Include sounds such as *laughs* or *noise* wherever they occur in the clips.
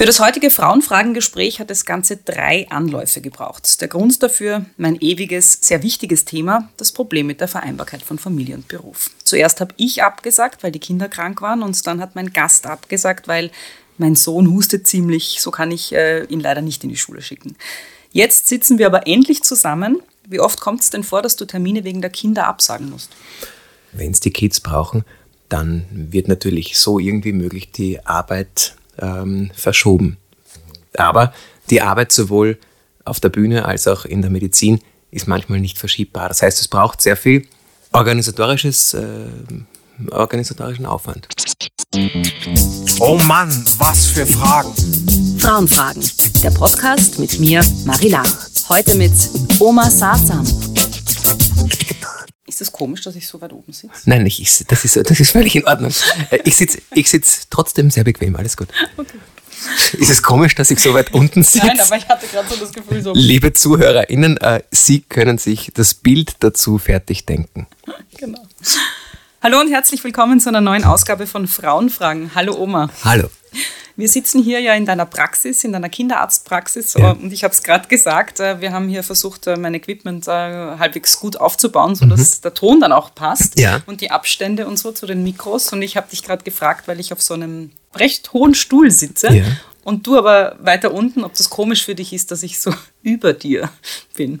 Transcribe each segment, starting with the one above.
Für das heutige Frauenfragengespräch hat es ganze drei Anläufe gebraucht. Der Grund dafür mein ewiges, sehr wichtiges Thema, das Problem mit der Vereinbarkeit von Familie und Beruf. Zuerst habe ich abgesagt, weil die Kinder krank waren und dann hat mein Gast abgesagt, weil mein Sohn hustet ziemlich, so kann ich äh, ihn leider nicht in die Schule schicken. Jetzt sitzen wir aber endlich zusammen. Wie oft kommt es denn vor, dass du Termine wegen der Kinder absagen musst? Wenn es die Kids brauchen, dann wird natürlich so irgendwie möglich die Arbeit ähm, verschoben. Aber die Arbeit sowohl auf der Bühne als auch in der Medizin ist manchmal nicht verschiebbar. Das heißt, es braucht sehr viel organisatorisches, äh, organisatorischen Aufwand. Oh Mann, was für Fragen. Frauenfragen, der Podcast mit mir, Marila. Heute mit Oma Sazam. Ist das komisch, dass ich so weit oben sitze? Nein, ich, das, ist, das ist völlig in Ordnung. Äh, ich sitze ich sitz trotzdem sehr bequem, alles gut. Okay. Ist es komisch, dass ich so weit unten sitze? Nein, aber ich hatte gerade so das Gefühl, so. Liebe ZuhörerInnen, äh, Sie können sich das Bild dazu fertig denken. Genau. Hallo und herzlich willkommen zu einer neuen Ausgabe von Frauenfragen. Hallo Oma. Hallo. Wir sitzen hier ja in deiner Praxis, in deiner Kinderarztpraxis ja. und ich habe es gerade gesagt, äh, wir haben hier versucht, äh, mein Equipment äh, halbwegs gut aufzubauen, sodass mhm. der Ton dann auch passt ja. und die Abstände und so zu den Mikros. Und ich habe dich gerade gefragt, weil ich auf so einem recht hohen Stuhl sitze ja. Und du aber weiter unten, ob das komisch für dich ist, dass ich so *laughs* über dir bin.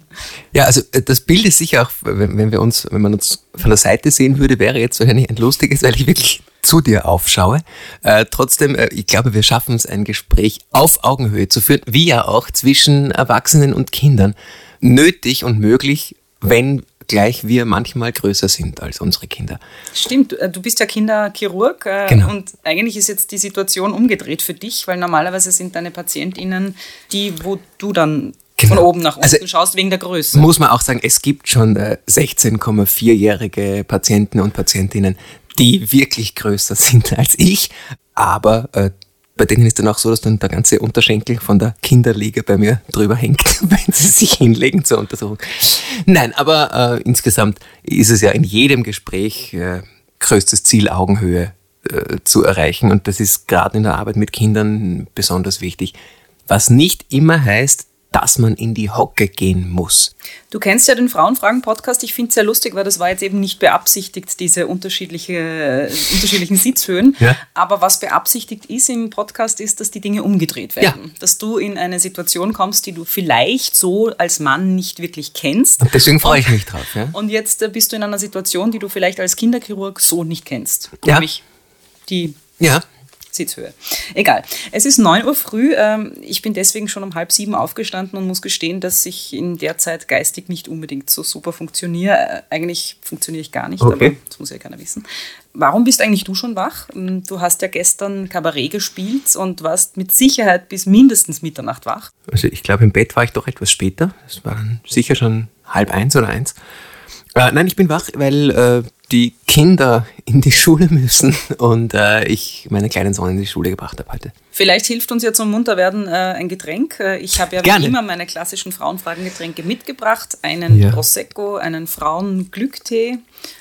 Ja, also das Bild ist sicher auch, wenn, wir uns, wenn man uns von der Seite sehen würde, wäre jetzt wahrscheinlich ein lustiges, *laughs* weil ich wirklich zu dir aufschaue. Äh, trotzdem, äh, ich glaube, wir schaffen es, ein Gespräch auf Augenhöhe zu führen, wie ja auch zwischen Erwachsenen und Kindern. Nötig und möglich, wenn gleich wir manchmal größer sind als unsere Kinder. Stimmt, äh, du bist ja Kinderchirurg äh, genau. und eigentlich ist jetzt die Situation umgedreht für dich, weil normalerweise sind deine PatientInnen die, wo du dann Genau. von oben nach unten also, schaust wegen der Größe. Muss man auch sagen, es gibt schon äh, 16,4-jährige Patienten und Patientinnen, die wirklich größer *laughs* sind als ich, aber äh, bei denen ist dann auch so, dass dann der ganze Unterschenkel von der Kinderliege bei mir drüber hängt, *laughs* wenn sie sich hinlegen zur Untersuchung. Nein, aber äh, insgesamt ist es ja in jedem Gespräch äh, größtes Ziel, Augenhöhe äh, zu erreichen. Und das ist gerade in der Arbeit mit Kindern besonders wichtig. Was nicht immer heißt, dass man in die Hocke gehen muss. Du kennst ja den Frauenfragen-Podcast. Ich finde es sehr lustig, weil das war jetzt eben nicht beabsichtigt, diese unterschiedliche, unterschiedlichen Sitzhöhen. Ja. Aber was beabsichtigt ist im Podcast, ist, dass die Dinge umgedreht werden. Ja. Dass du in eine Situation kommst, die du vielleicht so als Mann nicht wirklich kennst. Und deswegen freue ich mich drauf. Ja? Und jetzt äh, bist du in einer Situation, die du vielleicht als Kinderchirurg so nicht kennst. Nämlich die ja. Sitzhöhe. Egal. Es ist 9 Uhr früh. Ähm, ich bin deswegen schon um halb sieben aufgestanden und muss gestehen, dass ich in der Zeit geistig nicht unbedingt so super funktioniere. Äh, eigentlich funktioniere ich gar nicht, okay. aber das muss ja keiner wissen. Warum bist eigentlich du schon wach? Ähm, du hast ja gestern Kabarett gespielt und warst mit Sicherheit bis mindestens Mitternacht wach. Also ich glaube, im Bett war ich doch etwas später. Es war sicher schon halb eins oder eins. Äh, nein, ich bin wach, weil äh, die Kinder in die Schule müssen und äh, ich meinen kleinen Sohn in die Schule gebracht habe heute. Vielleicht hilft uns ja zum Munterwerden äh, ein Getränk. Äh, ich habe ja Gerne. wie immer meine klassischen Frauenfragengetränke mitgebracht. Einen ja. Prosecco, einen Frauenglücktee.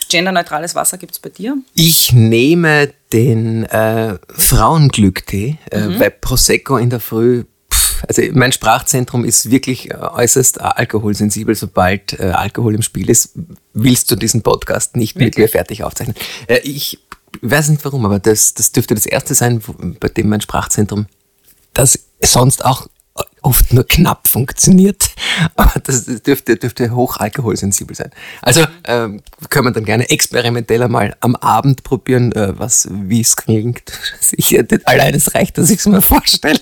Genderneutrales Wasser gibt es bei dir? Ich nehme den äh, Frauenglücktee, äh, mhm. weil Prosecco in der Früh also mein Sprachzentrum ist wirklich äh, äußerst äh, alkoholsensibel. Sobald äh, Alkohol im Spiel ist, willst du diesen Podcast nicht wirklich? mit mir fertig aufzeichnen. Äh, ich weiß nicht warum, aber das, das dürfte das erste sein, bei dem mein Sprachzentrum, das sonst auch oft nur knapp funktioniert, *laughs* aber das dürfte, dürfte hochalkoholsensibel sein. Also ähm, können wir dann gerne experimentell einmal am Abend probieren, äh, was wie es klingt. *laughs* Ich, allein es reicht, dass ich es mir vorstelle.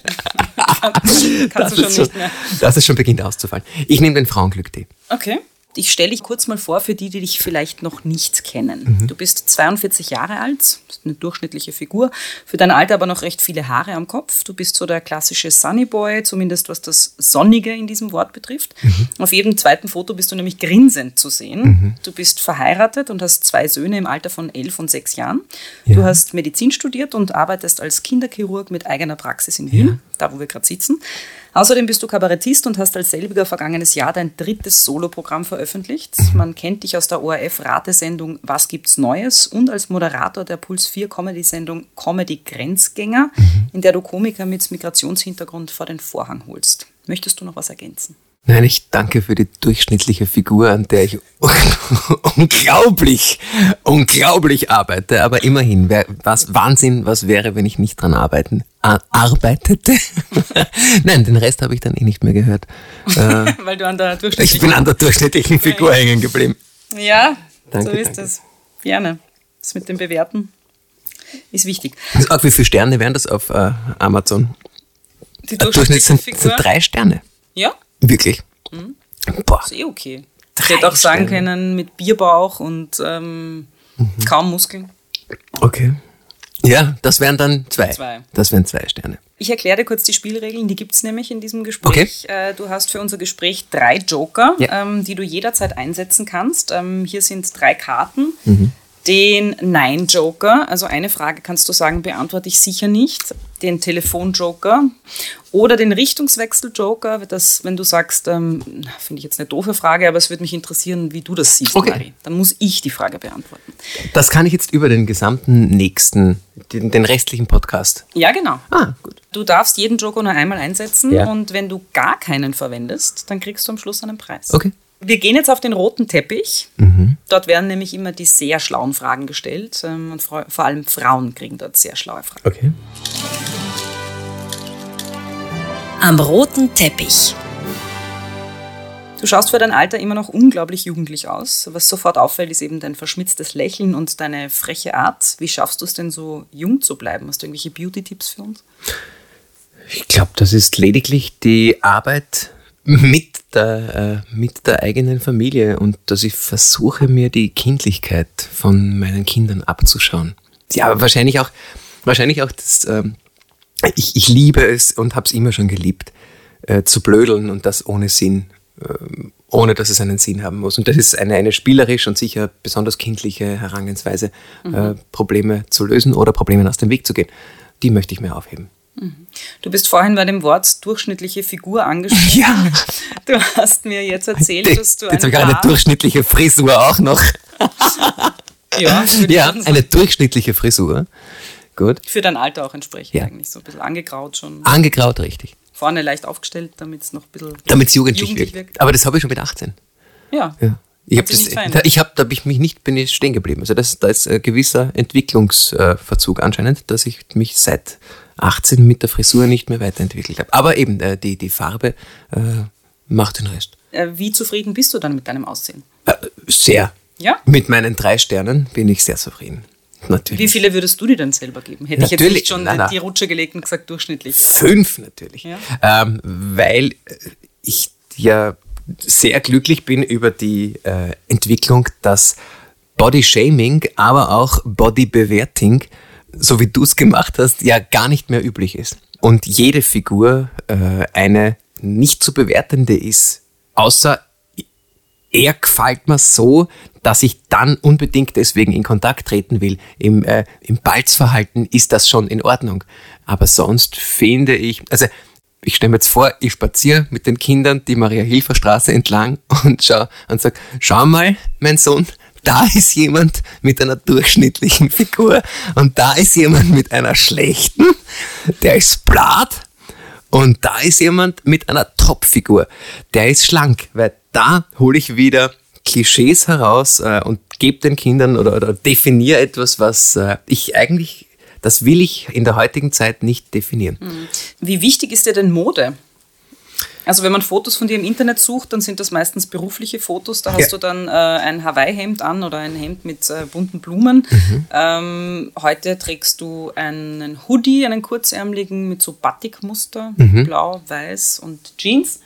Kannst, *laughs* kannst du schon, schon nicht mehr. Dass es schon beginnt auszufallen. Ich nehme den Frauenglücktee. Okay ich stelle dich kurz mal vor für die, die dich vielleicht noch nicht kennen. Mhm. Du bist 42 Jahre alt, eine durchschnittliche Figur, für dein Alter aber noch recht viele Haare am Kopf. Du bist so der klassische Sunny Boy, zumindest was das Sonnige in diesem Wort betrifft. Mhm. Auf jedem zweiten Foto bist du nämlich grinsend zu sehen. Mhm. Du bist verheiratet und hast zwei Söhne im Alter von elf und sechs Jahren. Ja. Du hast Medizin studiert und arbeitest als Kinderchirurg mit eigener Praxis in Wien, ja. da wo wir gerade sitzen. Außerdem bist du Kabarettist und hast als selbiger vergangenes Jahr dein drittes Soloprogramm veröffentlicht. Man kennt dich aus der ORF-Ratesendung Was gibt's Neues und als Moderator der Puls 4 Comedy-Sendung Comedy Grenzgänger, in der du Komiker mit Migrationshintergrund vor den Vorhang holst. Möchtest du noch was ergänzen? Nein, ich danke für die durchschnittliche Figur, an der ich *laughs* unglaublich, unglaublich arbeite. Aber immerhin, wär, was Wahnsinn, was wäre, wenn ich nicht dran arbeiten, arbeitete? *laughs* Nein, den Rest habe ich dann eh nicht mehr gehört. Äh, *laughs* Weil du an der durchschnittlichen Ich bin an der durchschnittlichen Figur hängen geblieben. Ja, Danke, so ist danke. es. Gerne. Das mit dem Bewerten ist wichtig. Also auch wie viele Sterne wären das auf äh, Amazon? Die Äh, Durchschnitt sind, Figur. sind drei Sterne. Ja, Wirklich. Boah. ist eh okay. Ich hätte auch sagen Sterne. können, mit Bierbauch und ähm, Mhm. kaum Muskeln. Okay. Ja, das wären dann zwei. Zwei. Das wären zwei Sterne. Ich erkläre dir kurz die Spielregeln, die gibt es nämlich in diesem Gespräch. Äh, Du hast für unser Gespräch drei Joker, Ja. ähm, die du jederzeit einsetzen kannst. Ähm, hier sind drei Karten. Mhm. Den Nein-Joker, also eine Frage kannst du sagen, beantworte ich sicher nicht. Den Telefon-Joker oder den Richtungswechsel-Joker, das, wenn du sagst, ähm, finde ich jetzt eine doofe Frage, aber es würde mich interessieren, wie du das siehst, Okay. Mari. Dann muss ich die Frage beantworten. Das kann ich jetzt über den gesamten nächsten, den, den restlichen Podcast. Ja, genau. Ah, gut. Du darfst jeden Joker nur einmal einsetzen Ja. und wenn du gar keinen verwendest, dann kriegst du am Schluss einen Preis. Okay. Wir gehen jetzt auf den roten Teppich. Mhm. Dort werden nämlich immer die sehr schlauen Fragen gestellt ähm, und vor vor allem Frauen kriegen dort sehr schlaue Fragen. Okay. Am roten Teppich. Du schaust für dein Alter immer noch unglaublich jugendlich aus. Was sofort auffällt, ist eben dein verschmitztes Lächeln und deine freche Art. Wie schaffst du es denn so jung zu bleiben? Hast du irgendwelche Beauty-Tipps für uns? Ich glaube, das ist lediglich die Arbeit mit der, äh, mit der eigenen Familie und dass ich versuche, mir die Kindlichkeit von meinen Kindern abzuschauen. Ja, wahrscheinlich auch, wahrscheinlich auch das, ähm, ich, ich liebe es und habe es immer schon geliebt, äh, zu blödeln und das ohne Sinn, ähm, ohne dass es einen Sinn haben muss. Und das ist eine, eine spielerisch und sicher besonders kindliche Herangehensweise, äh, Probleme zu lösen oder Problemen aus dem Weg zu gehen. Die möchte ich mir aufheben. Du bist vorhin bei dem Wort durchschnittliche Figur angesprochen. Ja. Du hast mir jetzt erzählt, dass du Jetzt habe ein ich gerade eine durchschnittliche Frisur auch noch. *laughs* ja, Ja, eine durchschnittliche Frisur. Gut. für dein Alter auch entsprechend Ja. eigentlich so ein bisschen angegraut schon. Angegraut, richtig. Vorne leicht aufgestellt, damit es noch ein bisschen Damit es jugendlich, Jugendlich wirkt. wirkt. Aber das habe ich schon mit 18. Ja. Ja. Ich habe da, ich habe, da habe ich mich nicht, bin ich stehen geblieben. Also das, da ist ein gewisser Entwicklungsverzug anscheinend, dass ich mich seit 18 mit der Frisur nicht mehr weiterentwickelt habe. Aber eben äh, die, die Farbe äh, macht den Rest. Äh, Wie zufrieden bist du dann mit deinem Aussehen? Äh, sehr. Ja? Mit meinen drei Sternen bin ich sehr zufrieden. Natürlich. Wie viele würdest du dir denn selber geben? Hätte ich jetzt Natürlich. nicht schon Nein, die- nein. die Rutsche gelegt und gesagt durchschnittlich. Fünf natürlich. Ja. Ähm, weil ich ja sehr glücklich bin über die äh, Entwicklung, dass Body Shaming, aber auch Body Bewerting, so wie du es gemacht hast, ja gar nicht mehr üblich ist. Und jede Figur äh, eine nicht zu bewertende ist, außer er gefällt mir so, dass ich dann unbedingt deswegen in Kontakt treten will. Im, äh, im Balzverhalten ist das schon in Ordnung. Aber sonst finde ich, also ich stelle mir jetzt vor, ich spaziere mit den Kindern die Maria-Hilfer-Straße entlang und schau und sag, schau mal, mein Sohn, da ist jemand mit einer durchschnittlichen Figur und da ist jemand mit einer schlechten, der ist blatt und da ist jemand mit einer Topfigur, der ist schlank, weil da hole ich wieder Klischees heraus äh, und gebe den Kindern oder, oder definiere etwas, was äh, ich eigentlich, das will ich in der heutigen Zeit nicht definieren. Wie wichtig ist dir denn Mode? Also wenn man Fotos von dir im Internet sucht, dann sind das meistens berufliche Fotos. Da hast Ja. du dann äh, ein Hawaii-Hemd an oder ein Hemd mit äh, bunten Blumen. Mhm. Ähm, heute trägst du einen Hoodie, einen kurzärmeligen mit so Batikmuster, Mhm. blau, weiß und Jeans.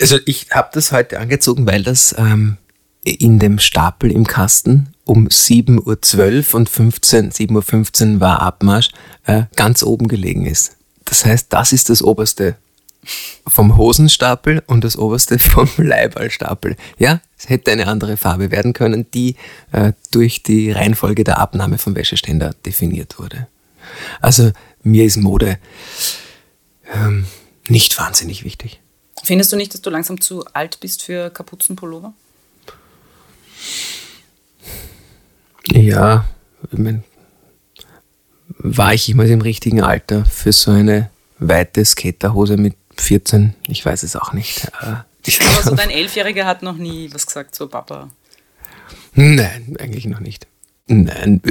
Also ich habe das heute angezogen, weil das ähm, in dem Stapel im Kasten um 7.12 Uhr und 15, 7.15 Uhr war Abmarsch, äh, ganz oben gelegen ist. Das heißt, das ist das oberste vom Hosenstapel und das oberste *laughs* vom Leiberlstapel. Ja, es hätte eine andere Farbe werden können, die äh, durch die Reihenfolge der Abnahme vom Wäscheständer definiert wurde. Also mir ist Mode ähm, Nicht wahnsinnig wichtig. Findest du nicht, dass du langsam zu alt bist für Kapuzenpullover? Ja, ich mein, war ich jemals im richtigen Alter für so eine weite Skaterhose mit 14? Ich weiß es auch nicht. Äh, Ich Aber so *laughs* dein Elfjähriger hat noch nie was gesagt zu Papa. Nein, eigentlich noch nicht. Nein,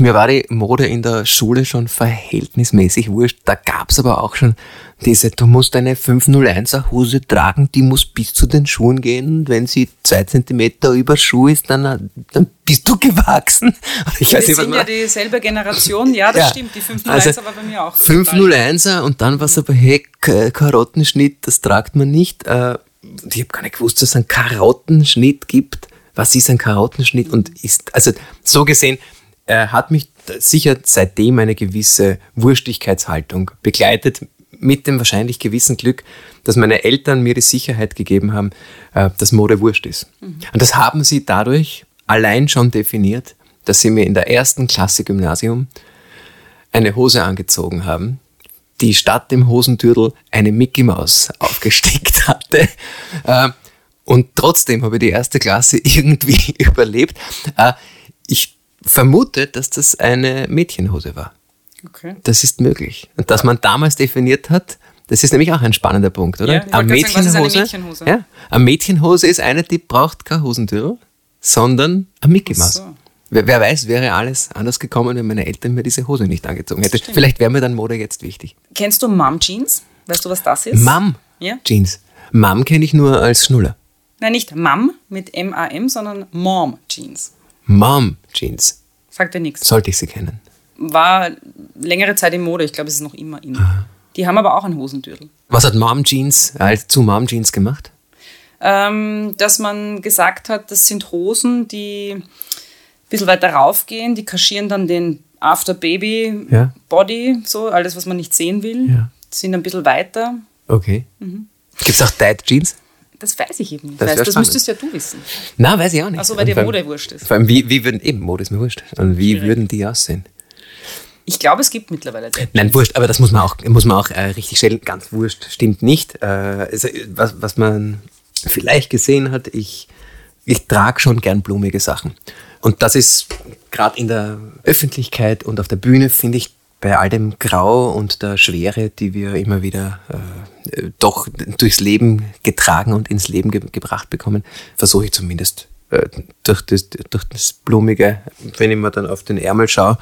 mir war die Mode in der Schule schon verhältnismäßig wurscht. Da gab's aber auch schon diese, du musst eine 501er Hose tragen, die muss bis zu den Schuhen gehen. Und wenn sie zwei Zentimeter über Schuh ist, dann, dann bist du gewachsen. Ich Wir weiß nicht, was sind ja dieselbe Generation. Ja, das Ja. stimmt. Die 501er war bei mir auch. 501er und dann was aber, hey, Karottenschnitt, das tragt man nicht. Äh, ich habe gar nicht gewusst, dass es einen Karottenschnitt gibt. Was ist ein Karottenschnitt? Und ist, also so gesehen, äh, hat mich sicher seitdem eine gewisse Wurstigkeitshaltung begleitet, mit dem wahrscheinlich gewissen Glück, dass meine Eltern mir die Sicherheit gegeben haben, äh, dass Mode wurscht ist. Und das haben sie dadurch allein schon definiert, dass sie mir in der ersten Klasse Gymnasium eine Hose angezogen haben, die statt dem Hosentürtel eine Mickey Maus *laughs* aufgestickt hatte. Äh, Und trotzdem habe ich die erste Klasse *laughs* irgendwie überlebt. Äh, Ich vermute, dass das eine Mädchenhose war. Okay. Das ist möglich. Und dass man damals definiert hat, das ist nämlich auch ein spannender Punkt, oder? Ja, wollte gerade sagen, was ist eine Mädchenhose? Ja, eine Mädchenhose ist eine, die braucht kein Hosentürl, sondern eine Mickey so. Wer, wer weiß, wäre alles anders gekommen, wenn meine Eltern mir diese Hose nicht angezogen hätten. Vielleicht wäre mir dann Mode jetzt wichtig. Kennst du Mom Jeans? Weißt du, was das ist? Mom Ja? Jeans. Mom kenne ich nur als Schnuller. Nein, nicht Mom mit M-A-M, sondern Mom Jeans. Mom Jeans. Sagt dir nichts. Sollte ich sie kennen. War längere Zeit in Mode. Ich glaube, es ist noch immer in. Die haben aber auch einen Hosentürtel. Was hat Mom Jeans als zu Mom Jeans gemacht? ähm, dass man gesagt hat, das sind Hosen, die ein bisschen weiter raufgehen, die kaschieren dann den After Baby Ja. Body, so alles, was man nicht sehen will, Ja. sind ein bisschen weiter. Okay. Mhm. Gibt es auch Tight Jeans? Das weiß ich eben nicht. Das Das, müsstest ja du wissen. Na, weiß ich auch nicht. Ach so, weil dir vor allem- Mode wurscht ist. Vor allem, wie, wie würden, eben, Mode ist mir wurscht. Und wie Schwierig. würden die aussehen? Ich glaube, es gibt mittlerweile Dead Nein, wurscht, aber das muss man auch, muss man auch äh, richtig stellen. Ganz wurscht, stimmt nicht. Äh, also, was, was man vielleicht gesehen hat, ich, ich trage schon gern blumige Sachen. Und das ist gerade in der Öffentlichkeit und auf der Bühne, finde ich, bei all dem Grau und der Schwere, die wir immer wieder äh, doch durchs Leben getragen und ins Leben ge gebracht bekommen, versuche ich zumindest äh, durch, das, durch das Blumige, wenn ich mir dann auf den Ärmel schaue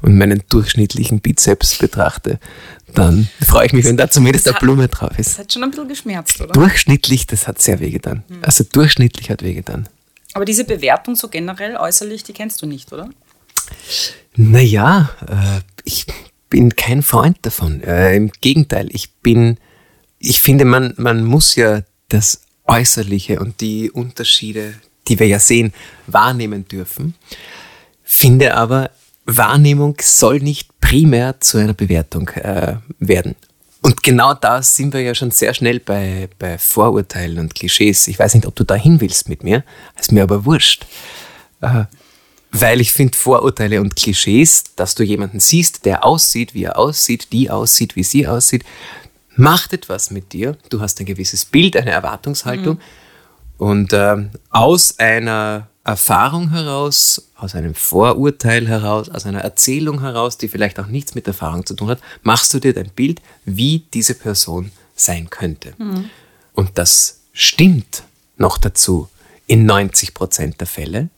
und meinen durchschnittlichen Bizeps betrachte, dann freue ich mich, wenn da zumindest eine Blume drauf Das ist. hat schon ein bisschen geschmerzt, oder? Durchschnittlich, das hat sehr wehgetan. Also durchschnittlich hat wehgetan. Aber diese Bewertung so generell äußerlich, die kennst du nicht, oder? Naja, äh, ich bin kein Freund davon. Äh, Im Gegenteil, ich bin, ich finde, man, man muss ja das Äußerliche und die Unterschiede, die wir ja sehen, wahrnehmen dürfen. Finde aber, Wahrnehmung soll nicht primär zu einer Bewertung äh, werden. Und genau da sind wir ja schon sehr schnell bei, bei Vorurteilen und Klischees. Ich weiß nicht, ob du da hin willst mit mir, ist mir aber wurscht. Äh, weil ich finde Vorurteile und Klischees, dass du jemanden siehst, der aussieht, wie er aussieht, die aussieht, wie sie aussieht, macht etwas mit dir. Du hast ein gewisses Bild, eine Erwartungshaltung. Und ähm, aus einer Erfahrung heraus, aus einem Vorurteil heraus, aus einer Erzählung heraus, die vielleicht auch nichts mit Erfahrung zu tun hat, machst du dir dein Bild, wie diese Person sein könnte. Und das stimmt noch dazu in 90 Prozent der Fälle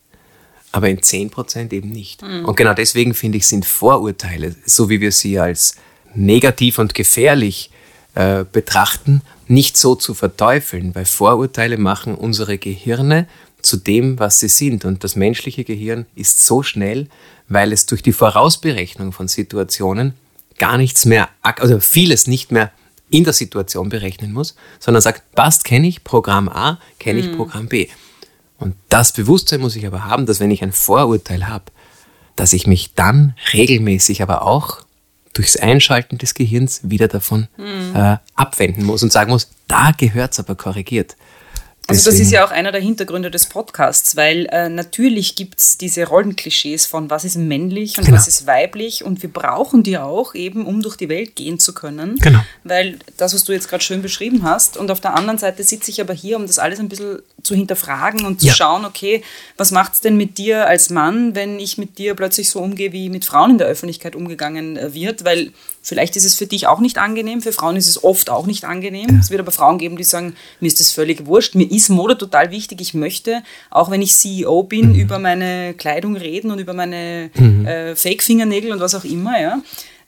aber in 10% eben nicht. Und genau deswegen finde ich, sind Vorurteile, so wie wir sie als negativ und gefährlich äh, betrachten, nicht so zu verteufeln, weil Vorurteile machen unsere Gehirne zu dem, was sie sind. Und das menschliche Gehirn ist so schnell, weil es durch die Vorausberechnung von Situationen gar nichts mehr, also vieles nicht mehr in der Situation berechnen muss, sondern sagt, passt, kenne ich Programm A, kenne ich Programm B. Und das Bewusstsein muss ich aber haben, dass wenn ich ein Vorurteil habe, dass ich mich dann regelmäßig aber auch durchs Einschalten des Gehirns wieder davon äh, abwenden muss und sagen muss, da gehört es aber korrigiert. Also das ist ja auch einer der Hintergründe des Podcasts, weil äh, natürlich gibt es diese Rollenklischees von was ist männlich und Genau. was ist weiblich und wir brauchen die auch eben, um durch die Welt gehen zu können. Genau. Weil das, was du jetzt gerade schön beschrieben hast und auf der anderen Seite sitze ich aber hier, um das alles ein bisschen zu hinterfragen und zu Ja. schauen, okay, was macht es denn mit dir als Mann, wenn ich mit dir plötzlich so umgehe, wie mit Frauen in der Öffentlichkeit umgegangen äh, wird, weil vielleicht ist es für dich auch nicht angenehm, für Frauen ist es oft auch nicht angenehm. Es wird aber Frauen geben, die sagen, mir ist das völlig wurscht, mir ist Mode total wichtig, ich möchte, auch wenn ich CEO bin, über meine Kleidung reden und über meine äh, Fake-Fingernägel und was auch immer, ja.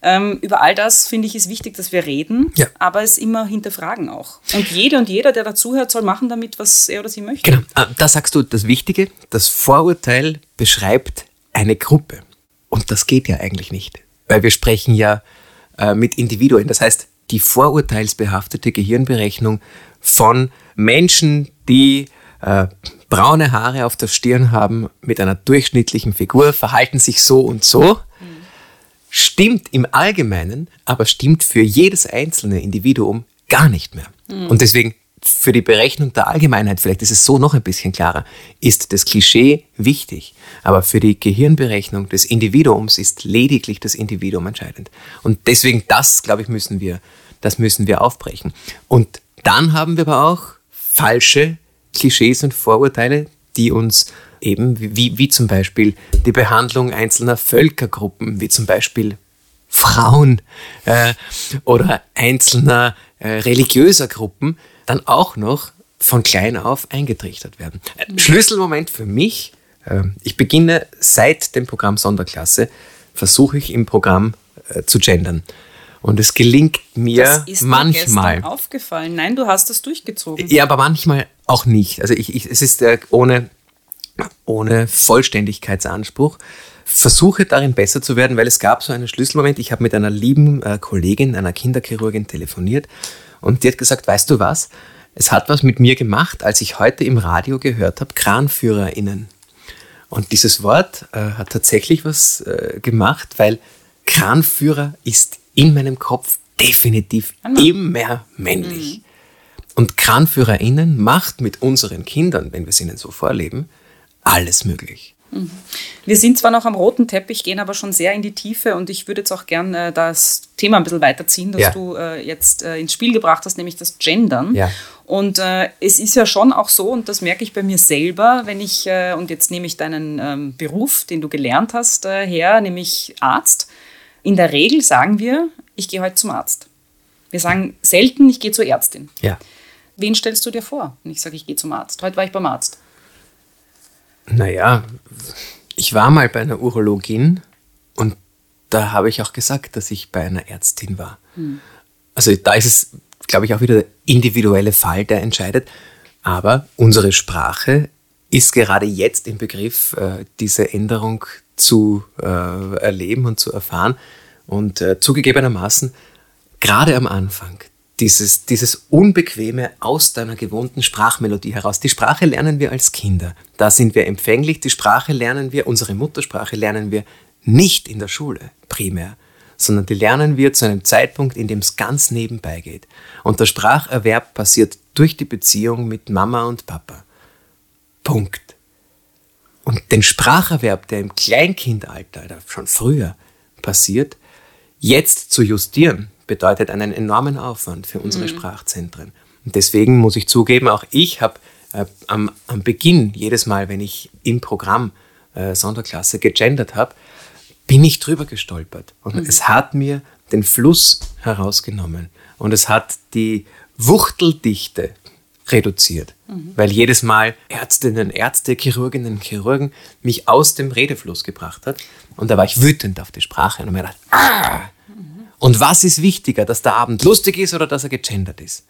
Ähm, über all das finde ich ist wichtig, dass wir reden, Ja. aber es immer hinterfragen auch. Und jede und jeder, der dazuhört, soll machen damit, was er oder sie möchte. Genau, äh, da sagst du das Wichtige, das Vorurteil beschreibt eine Gruppe. Und das geht ja eigentlich nicht, weil wir sprechen ja äh, mit Individuen. Das heißt, die vorurteilsbehaftete Gehirnberechnung von Menschen, die äh, braune Haare auf der Stirn haben, mit einer durchschnittlichen Figur, verhalten sich so und so, stimmt im Allgemeinen, aber stimmt für jedes einzelne Individuum gar nicht mehr. Und deswegen für die Berechnung der Allgemeinheit, vielleicht ist es so noch ein bisschen klarer, ist das Klischee wichtig. Aber für die Gehirnberechnung des Individuums ist lediglich das Individuum entscheidend. Und deswegen das, glaube ich, müssen wir, das müssen wir aufbrechen. Und dann haben wir aber auch falsche Klischees und Vorurteile, die uns eben, wie, wie zum Beispiel die Behandlung einzelner Völkergruppen, wie zum Beispiel Frauen äh, oder einzelner äh, religiöser Gruppen, dann auch noch von klein auf eingetrichtert werden. Ein Schlüsselmoment für mich, äh, ich beginne seit dem Programm Sonderklasse, versuche ich im Programm äh, zu gendern. Und es gelingt mir Das ist mir manchmal. gestern aufgefallen. Nein, du hast das durchgezogen. Ja, aber manchmal auch nicht. Also ich, ich, es ist äh, ohne, ohne Vollständigkeitsanspruch. Versuche darin besser zu werden, weil es gab so einen Schlüsselmoment. Ich habe mit einer lieben äh, Kollegin, einer Kinderchirurgin telefoniert und die hat gesagt, weißt du was? Es hat was mit mir gemacht, als ich heute im Radio gehört habe, KranführerInnen. Und dieses Wort äh, hat tatsächlich was äh, gemacht, weil Kranführer ist in meinem Kopf definitiv immer männlich. Und KranführerInnen macht mit unseren Kindern, wenn wir es ihnen so vorleben, alles möglich. Wir sind zwar noch am roten Teppich, gehen aber schon sehr in die Tiefe und ich würde jetzt auch gern äh, das Thema ein bisschen weiterziehen, das Ja. du äh, jetzt äh, ins Spiel gebracht hast, nämlich das Gendern. Ja. Und äh, es ist ja schon auch so, und das merke ich bei mir selber, wenn ich, äh, und jetzt nehme ich deinen ähm, Beruf, den du gelernt hast, äh, her, nämlich Arzt. In der Regel sagen wir, ich gehe heute zum Arzt. Wir sagen selten, ich gehe zur Ärztin. Ja. Wen stellst du dir vor, wenn ich sage, ich gehe zum Arzt? Heute war ich beim Arzt. Naja, ich war mal bei einer Urologin und da habe ich auch gesagt, dass ich bei einer Ärztin war. Also da ist es, glaube ich, auch wieder der individuelle Fall, der entscheidet. Aber unsere Sprache ist gerade jetzt im Begriff, äh, diese Änderung zu äh, erleben und zu erfahren. Und äh, zugegebenermaßen, gerade am Anfang, dieses, dieses Unbequeme aus deiner gewohnten Sprachmelodie heraus. Die Sprache lernen wir als Kinder. Da sind wir empfänglich. Die Sprache lernen wir, unsere Muttersprache lernen wir nicht in der Schule primär, sondern die lernen wir zu einem Zeitpunkt, in dem es ganz nebenbei geht. Und der Spracherwerb passiert durch die Beziehung mit Mama und Papa. Punkt. Und den Spracherwerb, der im Kleinkindalter, oder schon früher passiert, jetzt zu justieren, bedeutet einen enormen Aufwand für unsere Sprachzentren. Und deswegen muss ich zugeben, auch ich habe äh, am, am Beginn, jedes Mal, wenn ich im Programm äh, Sonderklasse gegendert habe, bin ich drüber gestolpert. Und es hat mir den Fluss herausgenommen. Und es hat die Wuchteldichte reduziert. Weil jedes Mal Ärztinnen, Ärzte, Chirurginnen, Chirurgen mich aus dem Redefluss gebracht hat. Und da war ich wütend auf die Sprache und mir gedacht, ah! Und was ist wichtiger, dass der Abend lustig ist oder dass er gegendert ist?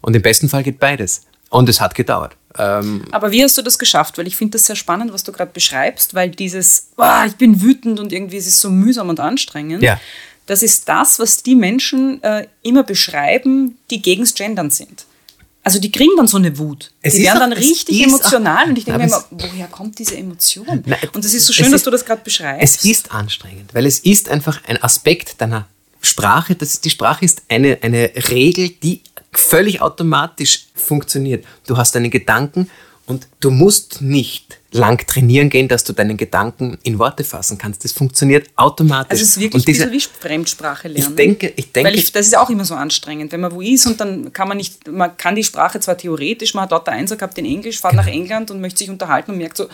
Und im besten Fall geht beides. Und es hat gedauert. Ähm, Aber wie hast du das geschafft? Weil ich finde das sehr spannend, was du gerade beschreibst, weil dieses, "Ah, ich bin wütend und irgendwie ist es so mühsam und anstrengend. Ja. Das ist das, was die Menschen äh, immer beschreiben, die gegens Gendern sind. Also die kriegen dann so eine Wut. Es die werden dann richtig emotional und ich denke mir immer, woher kommt diese Emotion? Nein, und es ist so schön, ist- dass du das gerade beschreibst. Es ist anstrengend, weil es ist einfach ein Aspekt deiner Sprache. Das, die Sprache ist eine, eine Regel, die völlig automatisch funktioniert. Du hast deine Gedanken und du musst nicht lang trainieren gehen, dass du deinen Gedanken in Worte fassen kannst. Das funktioniert automatisch. Also es ist wirklich diese, ein bisschen wie Fremdsprache lernen. Ich denke, ich denke, Weil ich, das ist auch immer so anstrengend, wenn man wo ist und dann kann man nicht, man kann die Sprache zwar theoretisch, man hat lauter Einser gehabt in Englisch, fährt nach England und möchte sich unterhalten und merkt so,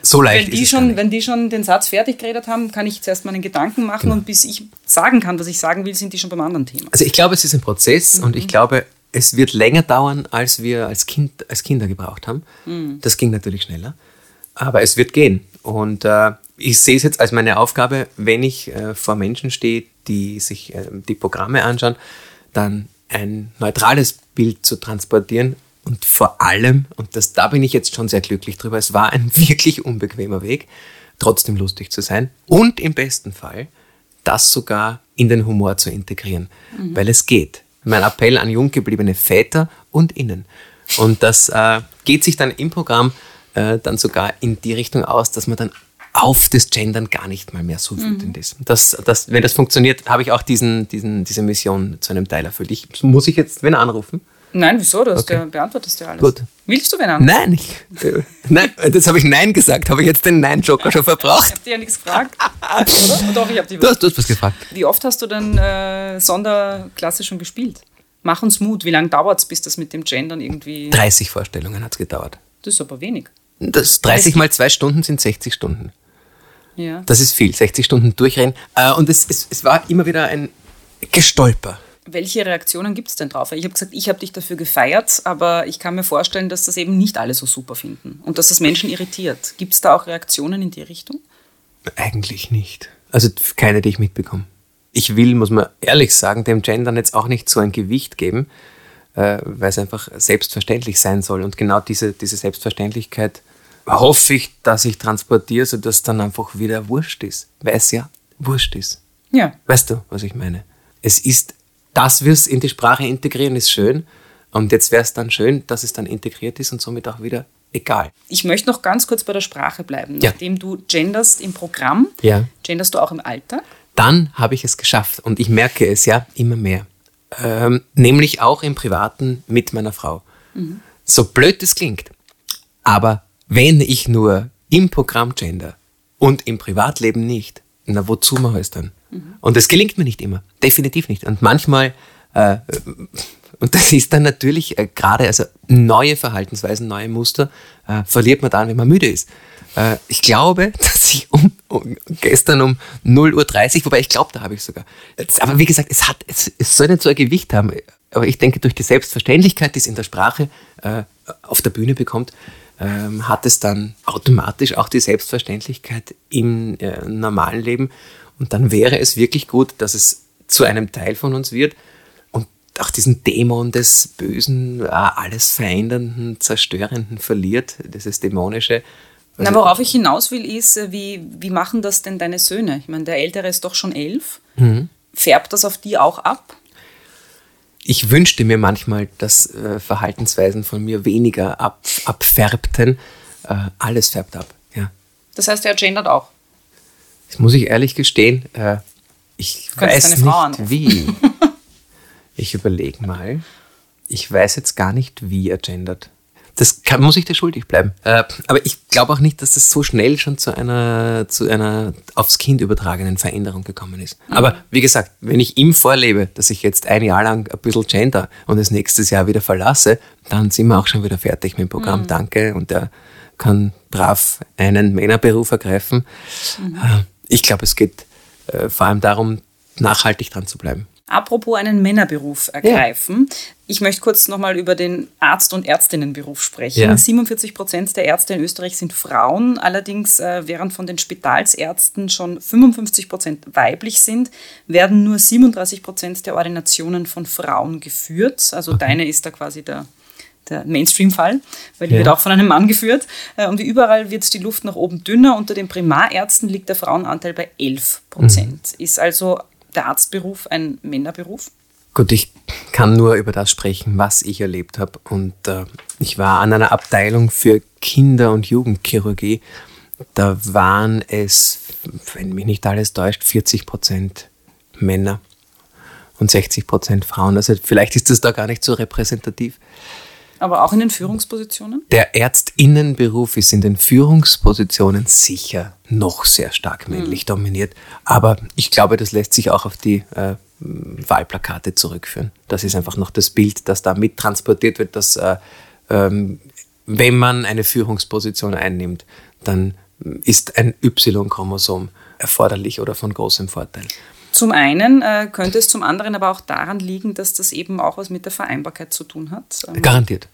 so leicht wenn die, schon, wenn die schon den Satz fertig geredet haben, kann ich zuerst meinen Gedanken machen Genau. und bis ich sagen kann, was ich sagen will, sind die schon beim anderen Thema. Also ich glaube, es ist ein Prozess und ich glaube, es wird länger dauern, als wir als, kind, als Kinder gebraucht haben. Das ging natürlich schneller, aber es wird gehen. Und äh, ich sehe es jetzt als meine Aufgabe, wenn ich äh, vor Menschen stehe, die sich äh, die Programme anschauen, dann ein neutrales Bild zu transportieren und vor allem, und das, da bin ich jetzt schon sehr glücklich drüber, es war ein *laughs* wirklich unbequemer Weg, trotzdem lustig zu sein und im besten Fall das sogar in den Humor zu integrieren, weil es geht. Mein Appell an jung gebliebene Väter und Innen. Und das äh, geht sich dann im Programm äh, dann sogar in die Richtung aus, dass man dann auf das Gendern gar nicht mal mehr so wütend ist. Das, das, wenn das funktioniert, habe ich auch diesen, diesen, diese Mission zu einem Teil erfüllt. Ich, muss ich jetzt wen anrufen? Nein, wieso? Du Okay. ja, beantwortest ja alles. Gut. Willst du wen an? Nein, ich, äh, nein, das habe ich Nein gesagt. Habe ich jetzt den Nein-Joker schon Ich verbraucht? habe dir ja nichts gefragt. Oder? Doch, ich habe dich Du hast, du hast was gefragt. Wie oft hast du denn äh, Sonderklasse schon gespielt? Mach uns Mut. Wie lange dauert es, bis das mit dem Gendern irgendwie. 30 Vorstellungen hat es gedauert. Das ist aber wenig. Das 30 mal zwei Stunden sind 60 Stunden. Ja. Das ist viel, 60 Stunden durchrennen. Äh, Und es, es, es war immer wieder ein Gestolper. Welche Reaktionen gibt es denn drauf? Ich habe gesagt, ich habe dich dafür gefeiert, aber ich kann mir vorstellen, dass das eben nicht alle so super finden und dass das Menschen irritiert. Gibt es da auch Reaktionen in die Richtung? Eigentlich nicht. Also keine, die ich mitbekomme. Ich will, muss man ehrlich sagen, dem Gendern jetzt auch nicht so ein Gewicht geben, äh, weil es einfach selbstverständlich sein soll. Und genau diese, diese Selbstverständlichkeit hoffe ich, dass ich transportiere, sodass dann einfach wieder wurscht ist. Weil es ja wurscht ist. Ja. Weißt du, was ich meine? Es ist, dass wir es in die Sprache integrieren, ist schön. Und jetzt wäre es dann schön, dass es dann integriert ist und somit auch wieder egal. Ich möchte noch ganz kurz bei der Sprache bleiben. Ja. Nachdem du genderst im Programm, Ja. genderst du auch im Alltag? dann habe ich es geschafft und ich merke es ja immer mehr. Ähm, nämlich auch im Privaten mit meiner Frau. So blöd es klingt. Aber wenn ich nur im Programm gender und im Privatleben nicht, na wozu mache ich es dann? Und das gelingt mir nicht immer. Definitiv nicht. Und manchmal, äh, und das ist dann natürlich äh, gerade, also neue Verhaltensweisen, neue Muster, äh, verliert man dann, wenn man müde ist. Äh, ich glaube, *laughs* dass ich um, gestern um 0.30 Uhr, wobei ich glaube, da habe ich sogar. Aber wie gesagt, es, hat, es, es soll nicht so ein Gewicht haben. Aber ich denke, durch die Selbstverständlichkeit, die es in der Sprache äh, auf der Bühne bekommt, ähm, hat es dann automatisch auch die Selbstverständlichkeit im äh, normalen Leben. Und dann wäre es wirklich gut, dass es zu einem Teil von uns wird und auch diesen Dämon des Bösen, äh, alles Verändernden, Zerstörenden verliert, dieses Dämonische. Na, worauf ich hinaus will, ist, äh, wie, wie machen das denn deine Söhne? Ich meine, der Ältere ist doch schon elf. Mhm. Färbt das auf die auch ab? Ich wünschte mir manchmal, dass äh, Verhaltensweisen von mir weniger ab, abfärbten. Äh, alles färbt ab, ja. Das heißt, er gendert auch. Das muss ich ehrlich gestehen. Äh, ich weiß nicht anrufen. wie. *laughs* ich überlege mal. Ich weiß jetzt gar nicht, wie er gendert. Das kann, muss ich dir schuldig bleiben. Äh, aber ich glaube auch nicht, dass das so schnell schon zu einer, zu einer aufs Kind übertragenen Veränderung gekommen ist. Mhm. Aber wie gesagt, wenn ich ihm vorlebe, dass ich jetzt ein Jahr lang ein bisschen gender und das nächstes Jahr wieder verlasse, dann sind wir auch schon wieder fertig mit dem Programm. Mhm. Danke. Und er kann brav einen Männerberuf ergreifen. Mhm. Äh, Ich glaube, es geht äh, vor allem darum, nachhaltig dran zu bleiben. Apropos einen Männerberuf ergreifen. Ich möchte kurz nochmal über den Arzt- und Ärztinnenberuf sprechen. Ja. 47 Prozent der Ärzte in Österreich sind Frauen. Allerdings, äh, während von den Spitalsärzten schon 55 Prozent weiblich sind, werden nur 37 Prozent der Ordinationen von Frauen geführt. Also deine ist da quasi der, der Mainstream-Fall, weil die Ja. wird auch von einem Mann geführt. Äh, Und wie überall wird die Luft nach oben dünner. Unter den Primarärzten liegt der Frauenanteil bei 11 Prozent. Ist also der Arztberuf ein Männerberuf? Gut, ich kann nur über das sprechen, was ich erlebt habe. Und äh, ich war an einer Abteilung für Kinder- und Jugendchirurgie. Da waren es, wenn mich nicht alles täuscht, 40 Prozent Männer. und 60 Prozent Frauen. Also vielleicht ist das da gar nicht so repräsentativ. Aber auch in den Führungspositionen? Der Ärztinnenberuf ist in den Führungspositionen sicher noch sehr stark männlich mhm. dominiert. Aber ich glaube, das lässt sich auch auf die äh, Wahlplakate zurückführen. Das ist einfach noch das Bild, das da mittransportiert wird, dass äh, ähm, wenn man eine Führungsposition einnimmt, dann ist ein Y-Chromosom erforderlich oder von großem Vorteil. Zum einen äh, könnte es zum anderen aber auch daran liegen, dass das eben auch was mit der Vereinbarkeit zu tun hat. Ähm Garantiert.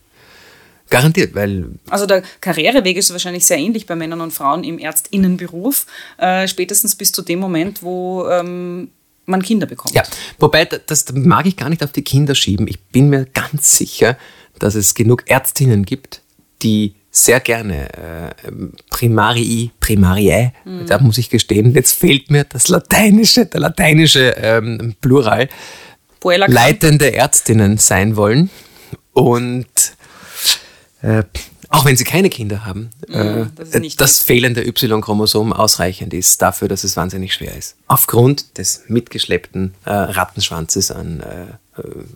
Garantiert, weil. Also der Karriereweg ist wahrscheinlich sehr ähnlich bei Männern und Frauen im Ärztinnenberuf, äh, spätestens bis zu dem Moment, wo ähm, man Kinder bekommt. Ja, wobei das mag ich gar nicht auf die Kinder schieben. Ich bin mir ganz sicher, dass es genug Ärztinnen gibt, die sehr gerne äh, Primarii, Primariae, mhm. da muss ich gestehen, jetzt fehlt mir das lateinische, der lateinische ähm, Plural, leitende Ärztinnen sein wollen und äh, auch wenn sie keine Kinder haben, äh, das, das fehlende Y-Chromosom ausreichend ist dafür, dass es wahnsinnig schwer ist. Aufgrund des mitgeschleppten äh, Rattenschwanzes an äh,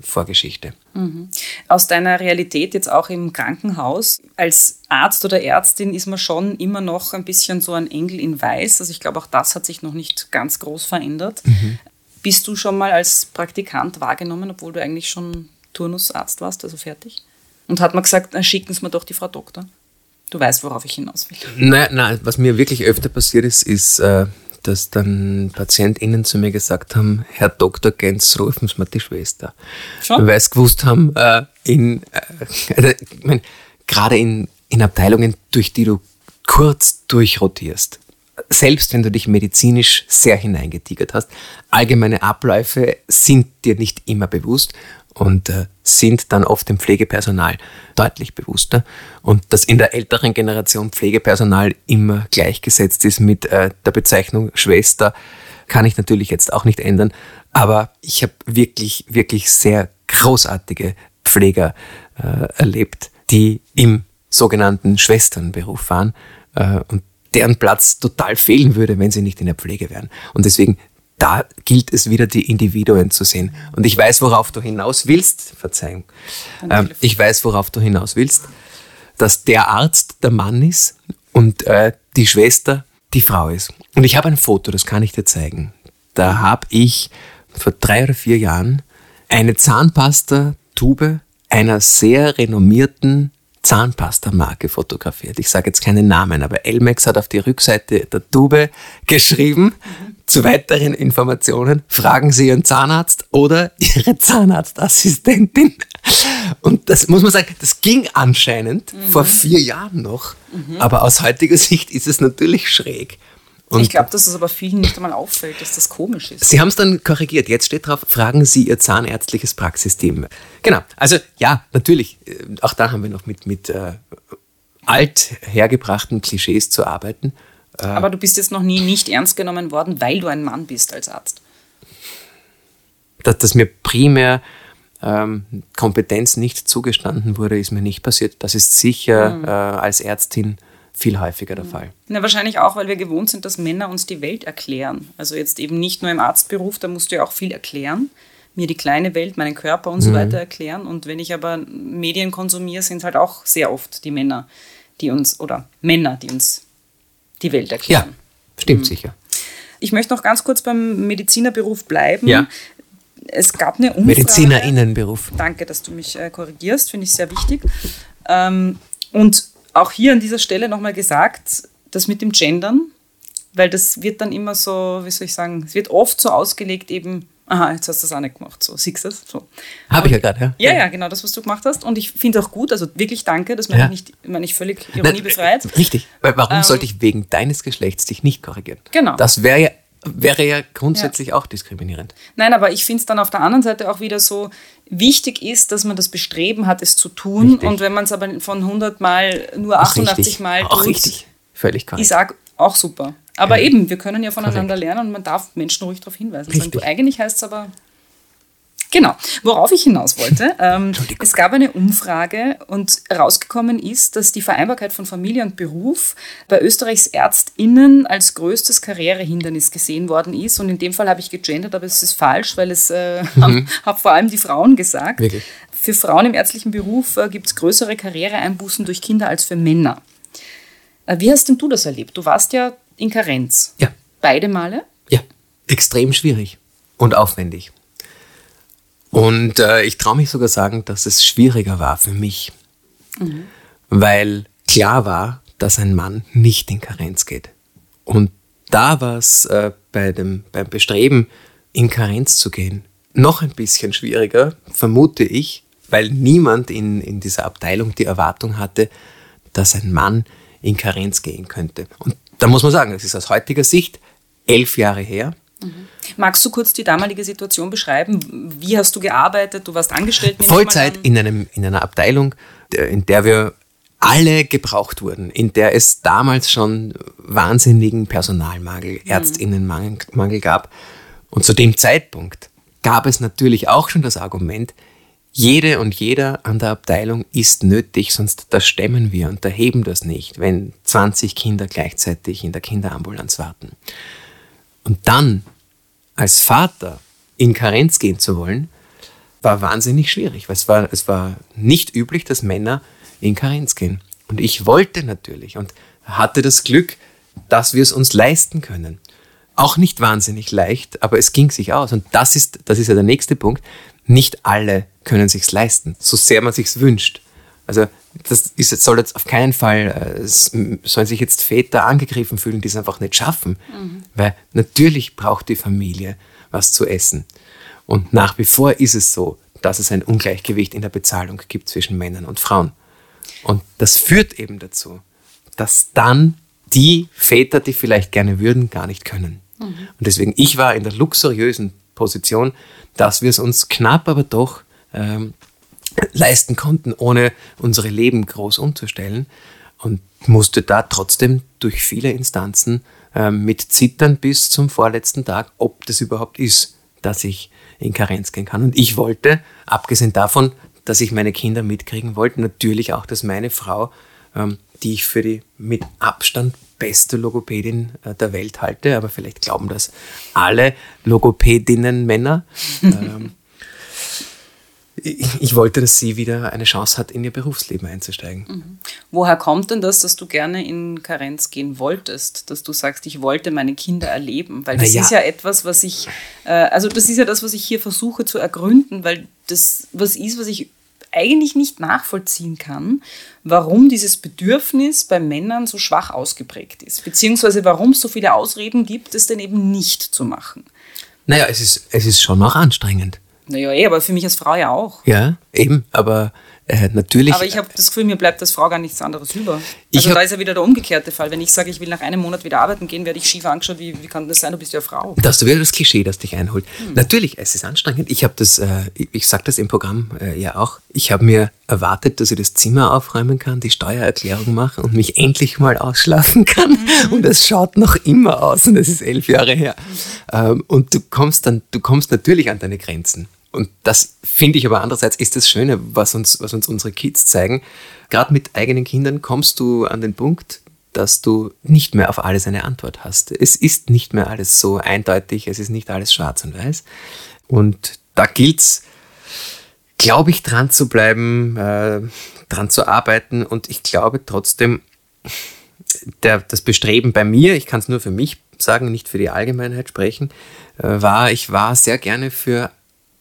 Vorgeschichte. Mhm. Aus deiner Realität jetzt auch im Krankenhaus, als Arzt oder Ärztin ist man schon immer noch ein bisschen so ein Engel in Weiß. Also ich glaube, auch das hat sich noch nicht ganz groß verändert. Mhm. Bist du schon mal als Praktikant wahrgenommen, obwohl du eigentlich schon Turnusarzt warst, also fertig? Und hat man gesagt, dann schicken Sie mir doch die Frau Doktor. Du weißt, worauf ich hinaus will. Nein, nein, was mir wirklich öfter passiert ist, ist, äh, dass dann PatientInnen zu mir gesagt haben, Herr Dr. Gens, rufen Sie mal die Schwester. Schon? Weil sie gewusst haben, äh, in, äh, also, ich mein, gerade in, in Abteilungen, durch die du kurz durchrotierst, selbst wenn du dich medizinisch sehr hineingetigert hast, allgemeine Abläufe sind dir nicht immer bewusst und äh, sind dann oft dem Pflegepersonal deutlich bewusster. Und dass in der älteren Generation Pflegepersonal immer gleichgesetzt ist mit äh, der Bezeichnung Schwester, kann ich natürlich jetzt auch nicht ändern. Aber ich habe wirklich, wirklich sehr großartige Pfleger äh, erlebt, die im sogenannten Schwesternberuf waren äh, und deren Platz total fehlen würde, wenn sie nicht in der Pflege wären. Und deswegen da gilt es wieder, die Individuen zu sehen. Und ich weiß, worauf du hinaus willst. Verzeihung. Ähm, ich weiß, worauf du hinaus willst, dass der Arzt der Mann ist und äh, die Schwester die Frau ist. Und ich habe ein Foto, das kann ich dir zeigen. Da habe ich vor drei oder vier Jahren eine Zahnpasta-Tube einer sehr renommierten Zahnpasta-Marke fotografiert. Ich sage jetzt keinen Namen, aber Elmex hat auf die Rückseite der Tube geschrieben. *laughs* Zu weiteren Informationen fragen Sie Ihren Zahnarzt oder Ihre Zahnarztassistentin. Und das muss man sagen, das ging anscheinend mhm. vor vier Jahren noch, mhm. aber aus heutiger Sicht ist es natürlich schräg. Und ich glaube, dass es aber vielen nicht einmal auffällt, dass das komisch ist. Sie haben es dann korrigiert. Jetzt steht drauf, fragen Sie Ihr zahnärztliches Praxisteam. Genau. Also ja, natürlich, äh, auch da haben wir noch mit, mit äh, alt hergebrachten Klischees zu arbeiten. Äh, Aber du bist jetzt noch nie nicht ernst genommen worden, weil du ein Mann bist als Arzt. Dass, dass mir primär ähm, Kompetenz nicht zugestanden wurde, ist mir nicht passiert. Das ist sicher mhm. äh, als Ärztin viel häufiger der mhm. Fall. Na, wahrscheinlich auch, weil wir gewohnt sind, dass Männer uns die Welt erklären. Also jetzt eben nicht nur im Arztberuf, da musst du ja auch viel erklären. Mir die kleine Welt, meinen Körper und so mhm. weiter erklären. Und wenn ich aber Medien konsumiere, sind es halt auch sehr oft die Männer, die uns, oder Männer, die uns die Welt erklären. Ja, stimmt mhm. sicher. Ich möchte noch ganz kurz beim Medizinerberuf bleiben. Ja. Es gab eine Umfrage. Medizinerinnenberuf. Danke, dass du mich äh, korrigierst, finde ich sehr wichtig. Ähm, und auch hier an dieser Stelle nochmal gesagt, das mit dem Gendern, weil das wird dann immer so, wie soll ich sagen, es wird oft so ausgelegt eben, aha, jetzt hast du das auch nicht gemacht. So, siehst du das? So. Habe ich ja gerade, ja. Ja, ja, genau, das, was du gemacht hast. Und ich finde auch gut, also wirklich danke, das meine ja. ich nicht, meine ich völlig ironiebefreit. Richtig, weil warum ähm, sollte ich wegen deines Geschlechts dich nicht korrigieren? Genau. Das wäre ja wäre ja grundsätzlich ja. auch diskriminierend. Nein, aber ich finde es dann auf der anderen Seite auch wieder so, wichtig ist, dass man das Bestreben hat, es zu tun. Richtig. Und wenn man es aber von 100 Mal nur 88 richtig. Mal tut, auch richtig. Völlig korrekt. Ich sage auch super. Aber ja. eben, wir können ja voneinander Korrekt. lernen und man darf Menschen ruhig darauf hinweisen. Sagen, du, eigentlich heißt es aber Genau. Worauf ich hinaus wollte, *laughs* ähm, es gab eine Umfrage und herausgekommen ist, dass die Vereinbarkeit von Familie und Beruf bei Österreichs ÄrztInnen als größtes Karrierehindernis gesehen worden ist. Und in dem Fall habe ich gegendert, aber es ist falsch, weil es äh, mhm. haben, *laughs* haben vor allem die Frauen gesagt. Wirklich? Für Frauen im ärztlichen Beruf äh, gibt es größere Karriereeinbußen durch Kinder als für Männer. Äh, wie hast denn du das erlebt? Du warst ja in Karenz. Ja. Beide Male? Ja, extrem schwierig und aufwendig. Und äh, ich traue mich sogar sagen, dass es schwieriger war für mich, mhm. weil klar war, dass ein Mann nicht in Karenz geht. Und da war es äh, bei dem, beim Bestreben, in Karenz zu gehen, noch ein bisschen schwieriger, vermute ich, weil niemand in, in dieser Abteilung die Erwartung hatte, dass ein Mann in Karenz gehen könnte. Und da muss man sagen, das ist aus heutiger Sicht elf Jahre her. Mhm. Magst du kurz die damalige Situation beschreiben? Wie hast du gearbeitet? Du warst angestellt? Vollzeit in, einem, in einer Abteilung, in der wir alle gebraucht wurden, in der es damals schon wahnsinnigen Personalmangel, mhm. Ärztinnenmangel gab. Und zu dem Zeitpunkt gab es natürlich auch schon das Argument, jede und jeder an der Abteilung ist nötig, sonst das stemmen wir und da heben das nicht, wenn 20 Kinder gleichzeitig in der Kinderambulanz warten. Und dann als Vater in Karenz gehen zu wollen, war wahnsinnig schwierig, weil es war, es war nicht üblich, dass Männer in Karenz gehen. Und ich wollte natürlich und hatte das Glück, dass wir es uns leisten können. Auch nicht wahnsinnig leicht, aber es ging sich aus. Und das ist, das ist ja der nächste Punkt. Nicht alle können sich's leisten, so sehr man sich's wünscht. Also das ist, soll jetzt auf keinen Fall, äh, sollen sich jetzt Väter angegriffen fühlen, die es einfach nicht schaffen. Mhm. Weil natürlich braucht die Familie was zu essen. Und nach wie vor ist es so, dass es ein Ungleichgewicht in der Bezahlung gibt zwischen Männern und Frauen. Und das führt eben dazu, dass dann die Väter, die vielleicht gerne würden, gar nicht können. Mhm. Und deswegen, ich war in der luxuriösen Position, dass wir es uns knapp, aber doch ähm, leisten konnten, ohne unsere Leben groß umzustellen. Und musste da trotzdem durch viele Instanzen äh, mit zittern bis zum vorletzten Tag, ob das überhaupt ist, dass ich in Karenz gehen kann. Und ich wollte, abgesehen davon, dass ich meine Kinder mitkriegen wollte, natürlich auch, dass meine Frau, ähm, die ich für die mit Abstand beste Logopädin äh, der Welt halte, aber vielleicht glauben das alle Logopädinnen Männer, *laughs* ähm, ich, wollte, dass sie wieder eine Chance hat, in ihr Berufsleben einzusteigen. Mhm. Woher kommt denn das, dass du gerne in Karenz gehen wolltest? Dass du sagst, ich wollte meine Kinder erleben? Weil das ja. ist ja etwas, was ich, äh, also das ist ja das, was ich hier versuche zu ergründen, weil das was ist, was ich eigentlich nicht nachvollziehen kann, warum dieses Bedürfnis bei Männern so schwach ausgeprägt ist, beziehungsweise warum es so viele Ausreden gibt, es denn eben nicht zu machen. Naja, es ist, es ist schon auch anstrengend. Naja, eh, aber für mich als Frau ja auch. Ja, eben, aber äh, natürlich. Aber ich habe das Gefühl, mir bleibt als Frau gar nichts anderes über. Also da ist ja wieder der umgekehrte Fall. Wenn ich sage, ich will nach einem Monat wieder arbeiten gehen, werde ich schief angeschaut. Wie, wie kann das sein? Du bist ja Frau. Das ist wieder das Klischee, das dich einholt. Hm. Natürlich, es ist anstrengend. Ich habe das, äh, ich, sage das im Programm äh, ja auch. Ich habe mir erwartet, dass ich das Zimmer aufräumen kann, die Steuererklärung mache und mich endlich mal ausschlafen kann. Mhm. Und es schaut noch immer aus und es ist elf Jahre her. Mhm. Ähm, und du kommst dann, du kommst natürlich an deine Grenzen. Und das finde ich aber andererseits ist das Schöne, was uns, was uns unsere Kids zeigen. Gerade mit eigenen Kindern kommst du an den Punkt, dass du nicht mehr auf alles eine Antwort hast. Es ist nicht mehr alles so eindeutig, es ist nicht alles schwarz und weiß. Und da gilt es, glaube ich, dran zu bleiben, äh, dran zu arbeiten. Und ich glaube trotzdem, der, das Bestreben bei mir, ich kann es nur für mich sagen, nicht für die Allgemeinheit sprechen, äh, war, ich war sehr gerne für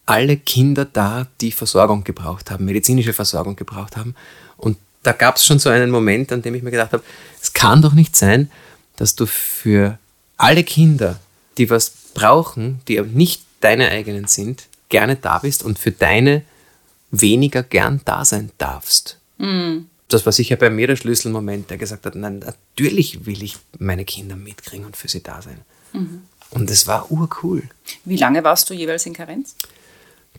alle Kinder da, die Versorgung gebraucht haben, medizinische Versorgung gebraucht haben. Und da gab es schon so einen Moment, an dem ich mir gedacht habe, es kann doch nicht sein, dass du für alle Kinder, die was brauchen, die aber nicht deine eigenen sind, gerne da bist und für deine weniger gern da sein darfst. Mhm. Das war sicher bei mir der Schlüsselmoment, der gesagt hat, nein, natürlich will ich meine Kinder mitkriegen und für sie da sein. Mhm. Und es war urcool. Wie lange warst du jeweils in Karenz?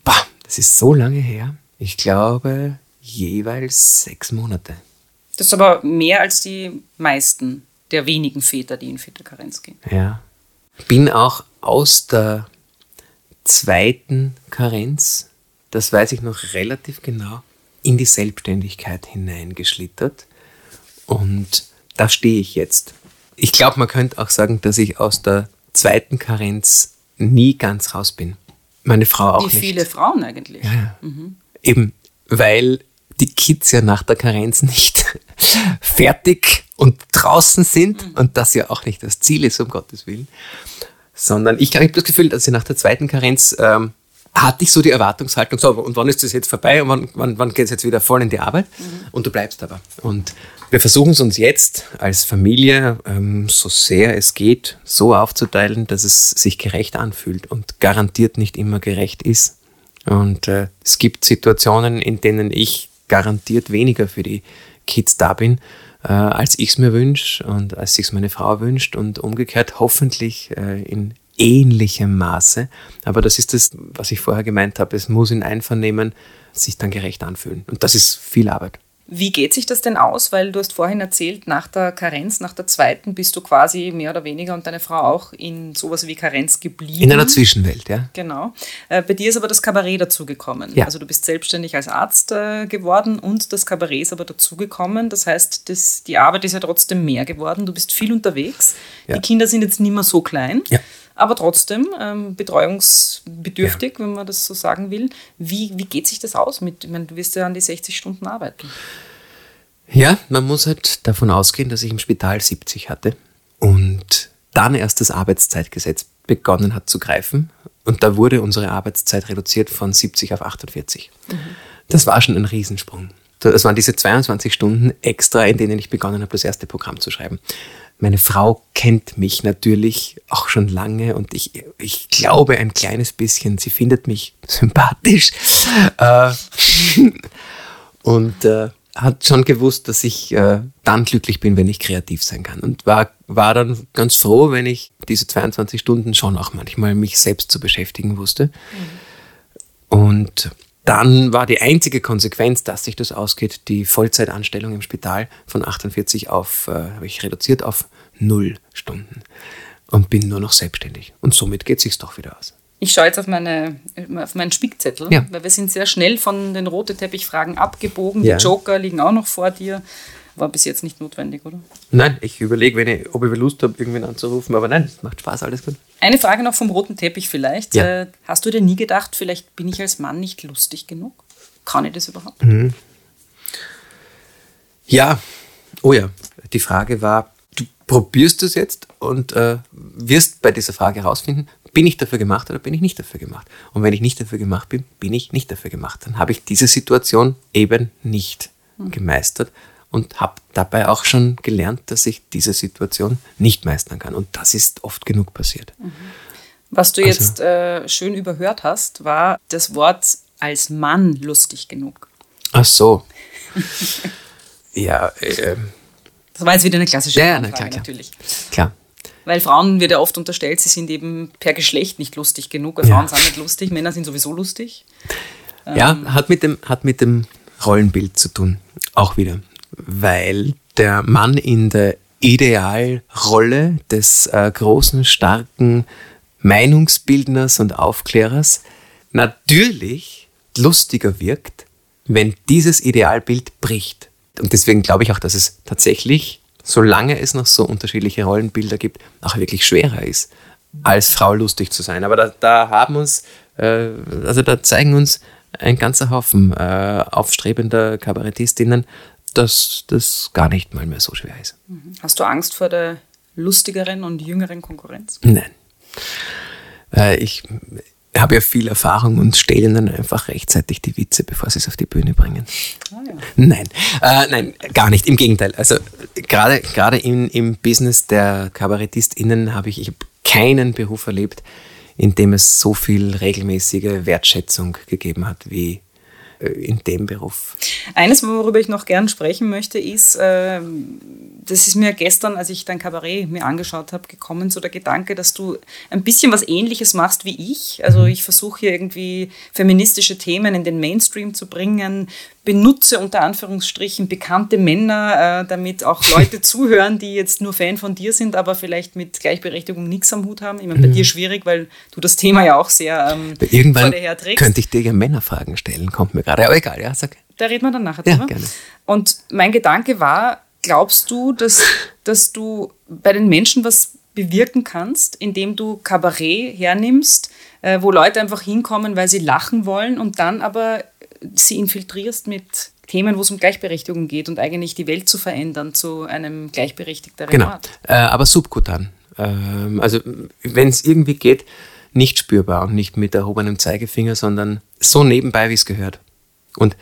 Bah, das ist so lange her. Ich glaube, jeweils sechs Monate. Das ist aber mehr als die meisten der wenigen Väter, die in Väterkarenz gehen. Ja. Bin auch aus der zweiten Karenz, das weiß ich noch relativ genau, in die Selbstständigkeit hineingeschlittert. Und da stehe ich jetzt. Ich glaube, man könnte auch sagen, dass ich aus der zweiten Karenz nie ganz raus bin. Meine Frau auch Wie nicht. viele Frauen eigentlich. Ja. Eben, weil die Kids ja nach der Karenz nicht *laughs* fertig und draußen sind und das ja auch nicht das Ziel ist, um Gottes Willen. Sondern ich habe das Gefühl, dass ich nach der zweiten Karenz ähm, hatte ich so die Erwartungshaltung, so, und wann ist das jetzt vorbei und wann, wann, wann geht es jetzt wieder voll in die Arbeit? Und du bleibst aber. Und wir versuchen es uns jetzt als Familie, ähm, so sehr es geht, so aufzuteilen, dass es sich gerecht anfühlt und garantiert nicht immer gerecht ist. Und äh, es gibt Situationen, in denen ich garantiert weniger für die Kids da bin, äh, als ich es mir wünsche und als sich meine Frau wünscht und umgekehrt hoffentlich äh, in ähnlichem Maße. Aber das ist das, was ich vorher gemeint habe. Es muss in Einvernehmen sich dann gerecht anfühlen. Und das ist viel Arbeit. Wie geht sich das denn aus? Weil du hast vorhin erzählt, nach der Karenz, nach der zweiten, bist du quasi mehr oder weniger und deine Frau auch in sowas wie Karenz geblieben. In einer Zwischenwelt, ja. Genau. Äh, bei dir ist aber das Kabarett dazugekommen. Ja. Also du bist selbstständig als Arzt äh, geworden und das Kabarett ist aber dazugekommen. Das heißt, das, die Arbeit ist ja trotzdem mehr geworden. Du bist viel unterwegs. Ja. Die Kinder sind jetzt nicht mehr so klein. Ja. Aber trotzdem ähm, betreuungsbedürftig, wenn man das so sagen will. Wie, wie geht sich das aus? Mit, ich meine, du wirst ja an die 60 Stunden arbeiten. Ja, man muss halt davon ausgehen, dass ich im Spital 70 hatte und dann erst das Arbeitszeitgesetz begonnen hat zu greifen. Und da wurde unsere Arbeitszeit reduziert von 70 auf 48. Das war schon ein Riesensprung. Das waren diese 22 Stunden extra, in denen ich begonnen habe, das erste Programm zu schreiben. Meine Frau kennt mich natürlich auch schon lange und ich, ich glaube ein kleines bisschen, sie findet mich *laughs* sympathisch. Äh, *laughs* und äh, hat schon gewusst, dass ich äh, dann glücklich bin, wenn ich kreativ sein kann. Und war, war dann ganz froh, wenn ich diese 22 Stunden schon auch manchmal mich selbst zu beschäftigen wusste. Und dann war die einzige Konsequenz, dass sich das ausgeht, die Vollzeitanstellung im Spital von 48 auf, äh, habe ich reduziert auf null Stunden. Und bin nur noch selbstständig. Und somit geht sich's doch wieder aus. Ich schaue jetzt auf, meine, auf meinen Spickzettel, Ja. weil wir sind sehr schnell von den rote Teppichfragen abgebogen. Ja. Die Joker liegen auch noch vor dir. War bis jetzt nicht notwendig, oder? Nein, ich überlege, ob ich Lust habe, irgendwen anzurufen, aber nein, es macht Spaß, alles gut. Eine Frage noch vom roten Teppich vielleicht. Ja. Äh, hast du dir nie gedacht, vielleicht bin ich als Mann nicht lustig genug? Kann ich das überhaupt? Mhm. Ja, oh ja, die Frage war, du probierst es jetzt und äh, wirst bei dieser Frage herausfinden, bin ich dafür gemacht oder bin ich nicht dafür gemacht? Und wenn ich nicht dafür gemacht bin, bin ich nicht dafür gemacht. Dann habe ich diese Situation eben nicht gemeistert und habe dabei auch schon gelernt, dass ich diese Situation nicht meistern kann. Und das ist oft genug passiert. Was du Also- jetzt äh, schön überhört hast, war das Wort als Mann lustig genug. Ach so. *laughs* ja, äh, Das war jetzt wieder eine klassische Ja, Frage klar, klar. natürlich. klar. Weil Frauen wird ja oft unterstellt, sie sind eben per Geschlecht nicht lustig genug. Weil Ja. Frauen sind nicht lustig, Männer sind sowieso lustig. Ja, Ähm. hat mit, dem, hat mit dem Rollenbild zu tun, auch wieder. Weil der Mann in der Idealrolle des äh, großen, starken Meinungsbildners und Aufklärers natürlich lustiger wirkt, wenn dieses Idealbild bricht. Und deswegen glaube ich auch, dass es tatsächlich, solange es noch so unterschiedliche Rollenbilder gibt, auch wirklich schwerer ist, als Frau lustig zu sein. Aber da, da haben uns, äh, also da zeigen uns ein ganzer Haufen äh, aufstrebender Kabarettistinnen, dass das gar nicht mal mehr so schwer ist. Hast du Angst vor der lustigeren und jüngeren Konkurrenz? Nein. Ich habe ja viel Erfahrung und stelle ihnen einfach rechtzeitig die Witze, bevor sie es auf die Bühne bringen. Ah, ja. Nein, äh, nein, gar nicht. Im Gegenteil. Also gerade gerade im, im Business der KabarettistInnen habe ich, ich hab keinen Beruf erlebt, in dem es so viel regelmäßige Wertschätzung gegeben hat wie in dem Beruf. Eines, worüber ich noch gern sprechen möchte, ist, äh, das ist mir gestern, als ich dein Kabarett mir angeschaut habe, gekommen, so der Gedanke, dass du ein bisschen was Ähnliches machst wie ich. Also ich versuche hier irgendwie feministische Themen in den Mainstream zu bringen, benutze unter Anführungsstrichen bekannte Männer, äh, damit auch Leute *laughs* zuhören, die jetzt nur Fan von dir sind, aber vielleicht mit Gleichberechtigung nichts am Hut haben. Ich meine, bei mhm. dir schwierig, weil du das Thema ja auch sehr ähm, Irgendwann könnte ich dir ja Männerfragen stellen, kommt mir gerade. Aber egal, ja, sag. Da reden wir dann nachher drüber. Ja, gerne. Und mein Gedanke war, glaubst du, dass, dass du bei den Menschen was bewirken kannst, indem du Kabarett hernimmst, äh, wo Leute einfach hinkommen, weil sie lachen wollen und dann aber sie infiltrierst mit Themen, wo es um Gleichberechtigung geht und eigentlich die Welt zu verändern zu einem gleichberechtigteren genau. Ort. Äh, aber subkutan. Ähm, also wenn es irgendwie geht, nicht spürbar und nicht mit erhobenem Zeigefinger, sondern so nebenbei, wie es gehört. Und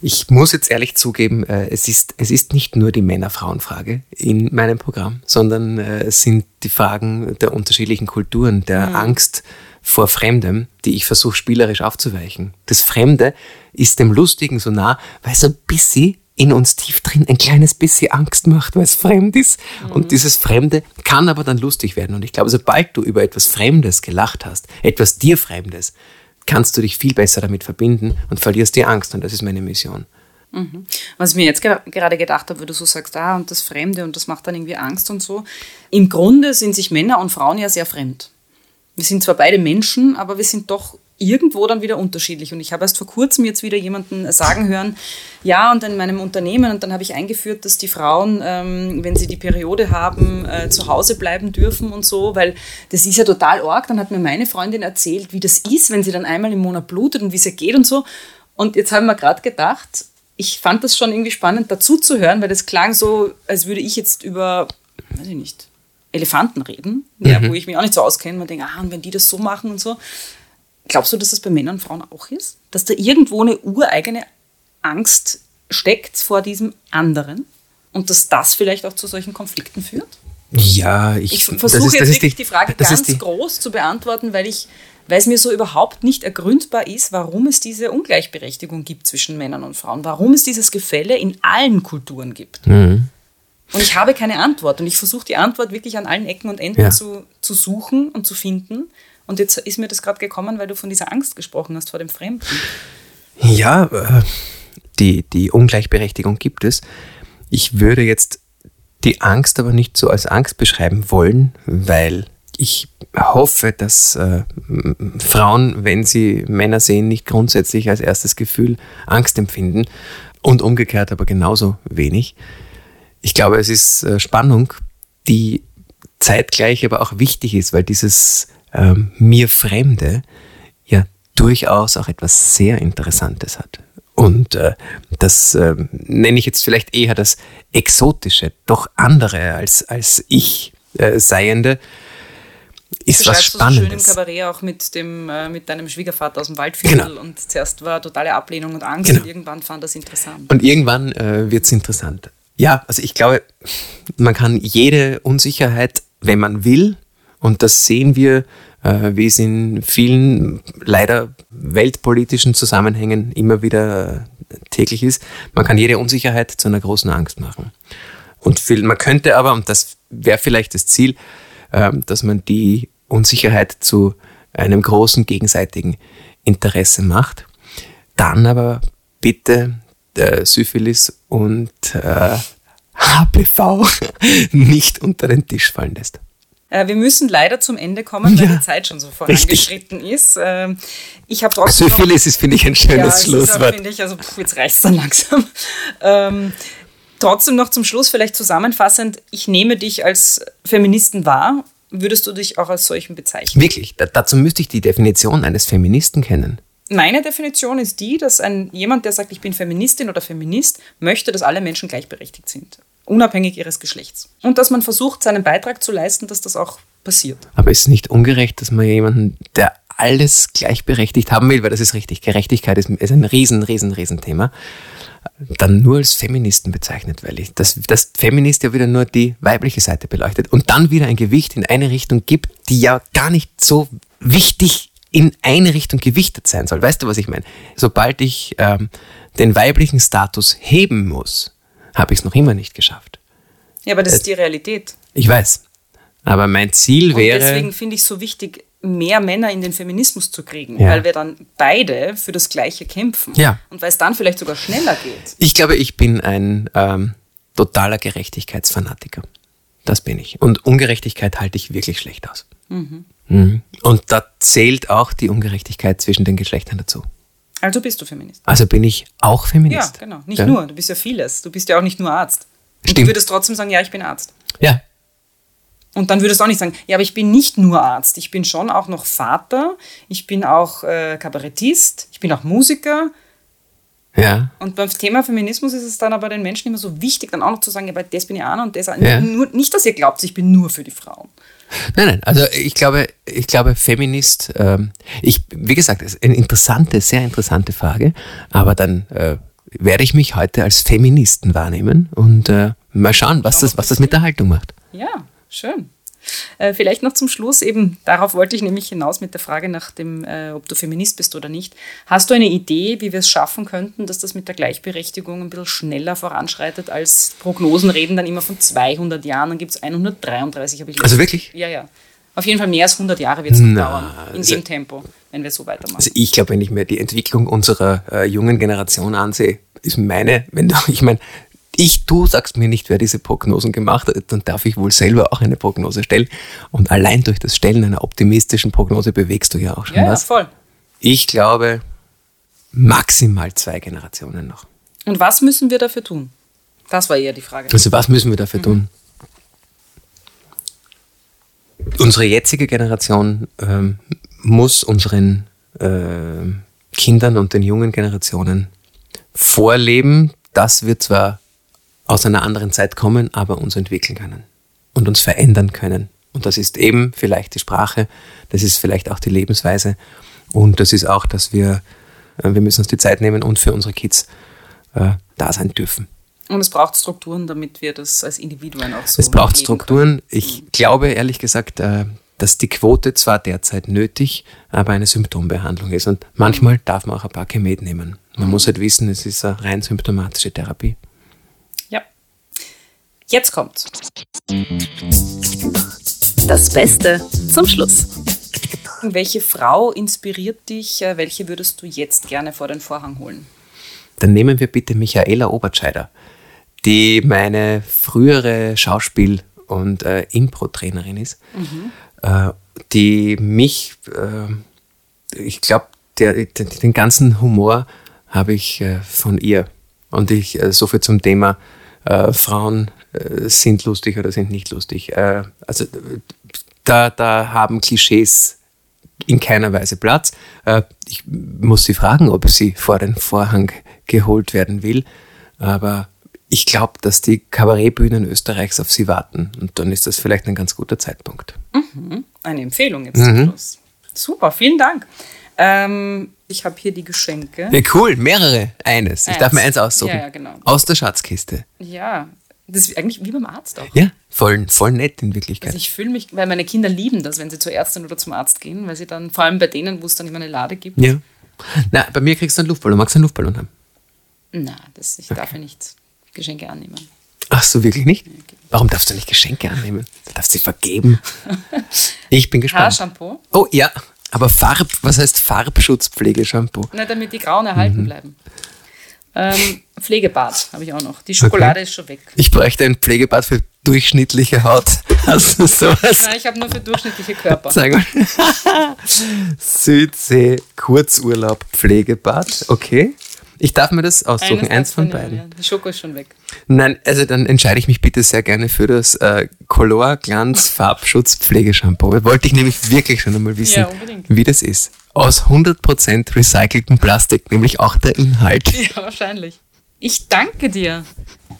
ich muss jetzt ehrlich zugeben, äh, es, ist, es ist nicht nur die Männer-Frauen-Frage in meinem Programm, sondern äh, es sind die Fragen der unterschiedlichen Kulturen, der mhm. Angst vor Fremdem, die ich versuche spielerisch aufzuweichen. Das Fremde ist dem Lustigen so nah, weil es ein bisschen in uns tief drin ein kleines bisschen Angst macht, weil es fremd ist. Mhm. Und dieses Fremde kann aber dann lustig werden. Und ich glaube, sobald du über etwas Fremdes gelacht hast, etwas dir Fremdes, kannst du dich viel besser damit verbinden und verlierst die Angst. Und das ist meine Mission. Mhm. Was ich mir jetzt gerade gedacht habe, weil du so sagst, ah, und das Fremde und das macht dann irgendwie Angst und so. Im Grunde sind sich Männer und Frauen ja sehr fremd. Wir sind zwar beide Menschen, aber wir sind doch irgendwo dann wieder unterschiedlich. Und ich habe erst vor kurzem jetzt wieder jemanden sagen hören, ja, und in meinem Unternehmen, und dann habe ich eingeführt, dass die Frauen, ähm, wenn sie die Periode haben, äh, zu Hause bleiben dürfen und so, weil das ist ja total arg. Dann hat mir meine Freundin erzählt, wie das ist, wenn sie dann einmal im Monat blutet und wie es ihr geht und so. Und jetzt haben wir gerade gedacht, ich fand das schon irgendwie spannend dazu zu hören, weil das klang so, als würde ich jetzt über, weiß ich nicht, Elefanten reden, mhm. ja, wo ich mich auch nicht so auskenne. Man denkt, ah, und wenn die das so machen und so. Glaubst du, dass das bei Männern und Frauen auch ist? Dass da irgendwo eine ureigene Angst steckt vor diesem anderen und dass das vielleicht auch zu solchen Konflikten führt? Ja, ich, ich versuche jetzt wirklich die, die Frage ganz die, groß zu beantworten, weil ich, weil es mir so überhaupt nicht ergründbar ist, warum es diese Ungleichberechtigung gibt zwischen Männern und Frauen, warum es dieses Gefälle in allen Kulturen gibt. Mhm. Und ich habe keine Antwort und ich versuche die Antwort wirklich an allen Ecken und Enden ja. zu, zu suchen und zu finden. Und jetzt ist mir das gerade gekommen, weil du von dieser Angst gesprochen hast vor dem Fremden. Ja, äh, die, die Ungleichberechtigung gibt es. Ich würde jetzt die Angst aber nicht so als Angst beschreiben wollen, weil ich hoffe, dass äh, Frauen, wenn sie Männer sehen, nicht grundsätzlich als erstes Gefühl Angst empfinden und umgekehrt aber genauso wenig. Ich glaube, es ist äh, Spannung, die zeitgleich aber auch wichtig ist, weil dieses ähm, mir Fremde ja durchaus auch etwas sehr Interessantes hat. Und äh, das äh, nenne ich jetzt vielleicht eher das Exotische, doch andere als, als ich äh, Seiende, ist was Spannendes. Du so schön im Kabarett auch mit, dem, äh, mit deinem Schwiegervater aus dem Waldviertel genau. und zuerst war totale Ablehnung und Angst genau. und irgendwann fand das interessant. Und irgendwann äh, wird es interessant. Ja, also ich glaube, man kann jede Unsicherheit, wenn man will, und das sehen wir, äh, wie es in vielen leider weltpolitischen Zusammenhängen immer wieder äh, täglich ist, man kann jede Unsicherheit zu einer großen Angst machen. Und viel, man könnte aber, und das wäre vielleicht das Ziel, äh, dass man die Unsicherheit zu einem großen gegenseitigen Interesse macht. Dann aber bitte äh, Syphilis und äh, HPV *laughs* nicht unter den Tisch fallen lässt. Äh, wir müssen leider zum Ende kommen, weil ja, die Zeit schon so vorangeschritten ist. Ähm, ich habe trotzdem. Syphilis ist, finde ich, ein schönes ja, Schlusswort. finde ich, also pff, jetzt reicht es dann langsam. Ähm, trotzdem noch zum Schluss vielleicht zusammenfassend, ich nehme dich als Feministen wahr. Würdest du dich auch als solchen bezeichnen? Wirklich, da, dazu müsste ich die Definition eines Feministen kennen. Meine Definition ist die, dass ein, jemand, der sagt, ich bin Feministin oder Feminist, möchte, dass alle Menschen gleichberechtigt sind, unabhängig ihres Geschlechts. Und dass man versucht, seinen Beitrag zu leisten, dass das auch passiert. Aber ist es nicht ungerecht, dass man jemanden, der alles gleichberechtigt haben will, weil das ist richtig, Gerechtigkeit ist, ist ein riesen, riesen, riesen Thema, dann nur als Feministen bezeichnet, weil ich das, das Feminist ja wieder nur die weibliche Seite beleuchtet und dann wieder ein Gewicht in eine Richtung gibt, die ja gar nicht so wichtig in eine Richtung gewichtet sein soll. Weißt du, was ich meine? Sobald ich ähm, den weiblichen Status heben muss, habe ich es noch immer nicht geschafft. Ja, aber das äh, ist die Realität. Ich weiß. Aber mein Ziel wäre. Und deswegen finde ich es so wichtig, mehr Männer in den Feminismus zu kriegen, Ja. weil wir dann beide für das Gleiche kämpfen. Ja. Und weil es dann vielleicht sogar schneller geht. Ich glaube, ich bin ein ähm, totaler Gerechtigkeitsfanatiker. Das bin ich. Und Ungerechtigkeit halte ich wirklich schlecht aus. Mhm. Und da zählt auch die Ungerechtigkeit zwischen den Geschlechtern dazu. Also bist du Feminist. Also bin ich auch Ja, Feminist. genau. Nicht Ja. nur, du bist ja vieles. Du bist ja auch nicht nur Arzt. Und Stimmt. du würdest trotzdem sagen, ja, ich bin Arzt. Ja, Und dann würdest du auch nicht sagen, ja, aber ich bin nicht nur Arzt. Ich bin schon auch noch Vater. Ich bin auch äh, Kabarettist. Ich bin auch Musiker. Ja. Und beim Thema Feminismus ist es dann aber den Menschen immer so wichtig, dann auch noch zu sagen, ja, aber das bin ich auch und das. Ja. Nur, nicht, dass ihr glaubt, ich bin nur für die Frauen. Nein, nein, also ich glaube, ich glaube, Feminist, ähm, ich, wie gesagt, es ist eine interessante, sehr interessante Frage, aber dann äh, werde ich mich heute als Feministen wahrnehmen und äh, mal schauen, was das, was das mit der Haltung macht. Ja, schön. Äh, vielleicht noch zum Schluss, eben darauf wollte ich nämlich hinaus mit der Frage nach dem, äh, ob du Feminist bist oder nicht. Hast du eine Idee, wie wir es schaffen könnten, dass das mit der Gleichberechtigung ein bisschen schneller voranschreitet, als Prognosen reden dann immer von 200 Jahren, dann gibt es 133, habe ich Also wirklich? Ja, ja. Auf jeden Fall mehr als 100 Jahre wird es noch dauern, in also- dem Tempo, wenn wir so weitermachen. Also ich glaube, wenn ich mir die Entwicklung unserer äh, jungen Generation ansehe, ist meine, wenn du, *laughs* ich meine, ich, du sagst mir nicht, wer diese Prognosen gemacht hat, dann darf ich wohl selber auch eine Prognose stellen. Und allein durch das Stellen einer optimistischen Prognose bewegst du ja auch schon ja, ja, was. voll. Ich glaube, maximal zwei Generationen noch. Und was müssen wir dafür tun? Das war eher die Frage. Also was müssen wir dafür tun? Unsere jetzige Generation ähm, muss unseren ähm, Kindern und den jungen Generationen vorleben, dass wir zwar aus einer anderen Zeit kommen, aber uns entwickeln können und uns verändern können. Und das ist eben vielleicht die Sprache, das ist vielleicht auch die Lebensweise und das ist auch, dass wir, äh, wir müssen uns die Zeit nehmen und für unsere Kids äh, da sein dürfen. Und es braucht Strukturen, damit wir das als Individuen auch so Es braucht Strukturen. Ich glaube ehrlich gesagt, äh, dass die Quote zwar derzeit nötig, aber eine Symptombehandlung ist. Und manchmal darf man auch ein paar Chemet nehmen. Man muss halt wissen, es ist eine rein symptomatische Therapie. Jetzt kommt's. Das Beste zum Schluss. Welche Frau inspiriert dich? äh, Welche würdest du jetzt gerne vor den Vorhang holen? Dann nehmen wir bitte Michaela Obertscheider, die meine frühere Schauspiel- und äh, Impro-Trainerin ist, äh, die mich, äh, ich glaube, den ganzen Humor habe ich äh, von ihr. Und ich, äh, so viel zum Thema, äh, Frauen äh, sind lustig oder sind nicht lustig. Äh, also da, da haben Klischees in keiner Weise Platz. Äh, ich muss sie fragen, ob sie vor den Vorhang geholt werden will. Aber ich glaube, dass die Kabarettbühnen Österreichs auf sie warten. Und dann ist das vielleicht ein ganz guter Zeitpunkt. Eine Empfehlung jetzt zum Schluss. Super, vielen Dank. Ähm, ich habe hier die Geschenke. Ja, cool, mehrere. Eines. Ich Eins. darf mir eins aussuchen. Ja, ja, genau. Aus der Schatzkiste. Ja, das ist eigentlich wie beim Arzt auch. Ja, voll, voll nett in Wirklichkeit. Also ich fühle mich, weil meine Kinder lieben das, wenn sie zur Ärztin oder zum Arzt gehen, weil sie dann, vor allem bei denen, wo es dann immer eine Lade gibt, ja. Na, bei mir kriegst du einen Luftballon. Magst du einen Luftballon haben? na, das, ich darf ja nicht Geschenke annehmen. Ach so, wirklich nicht? Warum darfst du nicht Geschenke annehmen? Du darfst sie vergeben. *laughs* Ich bin gespannt. Haarshampoo, Oh ja, aber Farb, was heißt Farbschutzpflegeshampoo? na, damit die Grauen erhalten bleiben. Ähm, Pflegebad habe ich auch noch. Die Schokolade ist schon weg. Ich bräuchte ein Pflegebad für durchschnittliche Haut. Hast *laughs* du sowas? Nein, ich habe nur für durchschnittliche Körper. Sag mal. *laughs* Südsee Kurzurlaub Pflegebad. Okay. Ich darf mir das aussuchen, eins, von beiden. ja. Die Schoko ist schon weg. Nein, also dann entscheide ich mich bitte sehr gerne für das äh, Color Glanz *laughs* Farbschutz Pflegeshampoo. Wollte ich nämlich wirklich schon einmal wissen, Ja, wie das ist. Aus 100% recyceltem Plastik, nämlich auch der Inhalt. *laughs* Ja, wahrscheinlich. Ich danke dir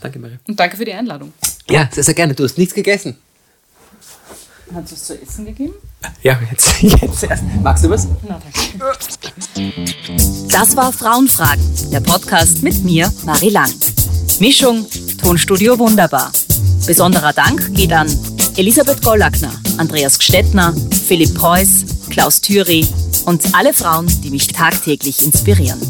Danke, Maria. und danke für die Einladung. Ja, sehr, sehr gerne. Du hast nichts gegessen. Hat es zu essen gegeben? Ja, jetzt, *laughs* jetzt erst. Magst du was? Na, danke. Das war Frauenfragen, der Podcast mit mir, Marie Lang. Mischung, Tonstudio Wunderbar. Besonderer Dank geht an Elisabeth Gollackner, Andreas Gstettner, Philipp Preuß, Klaus Thüry und alle Frauen, die mich tagtäglich inspirieren.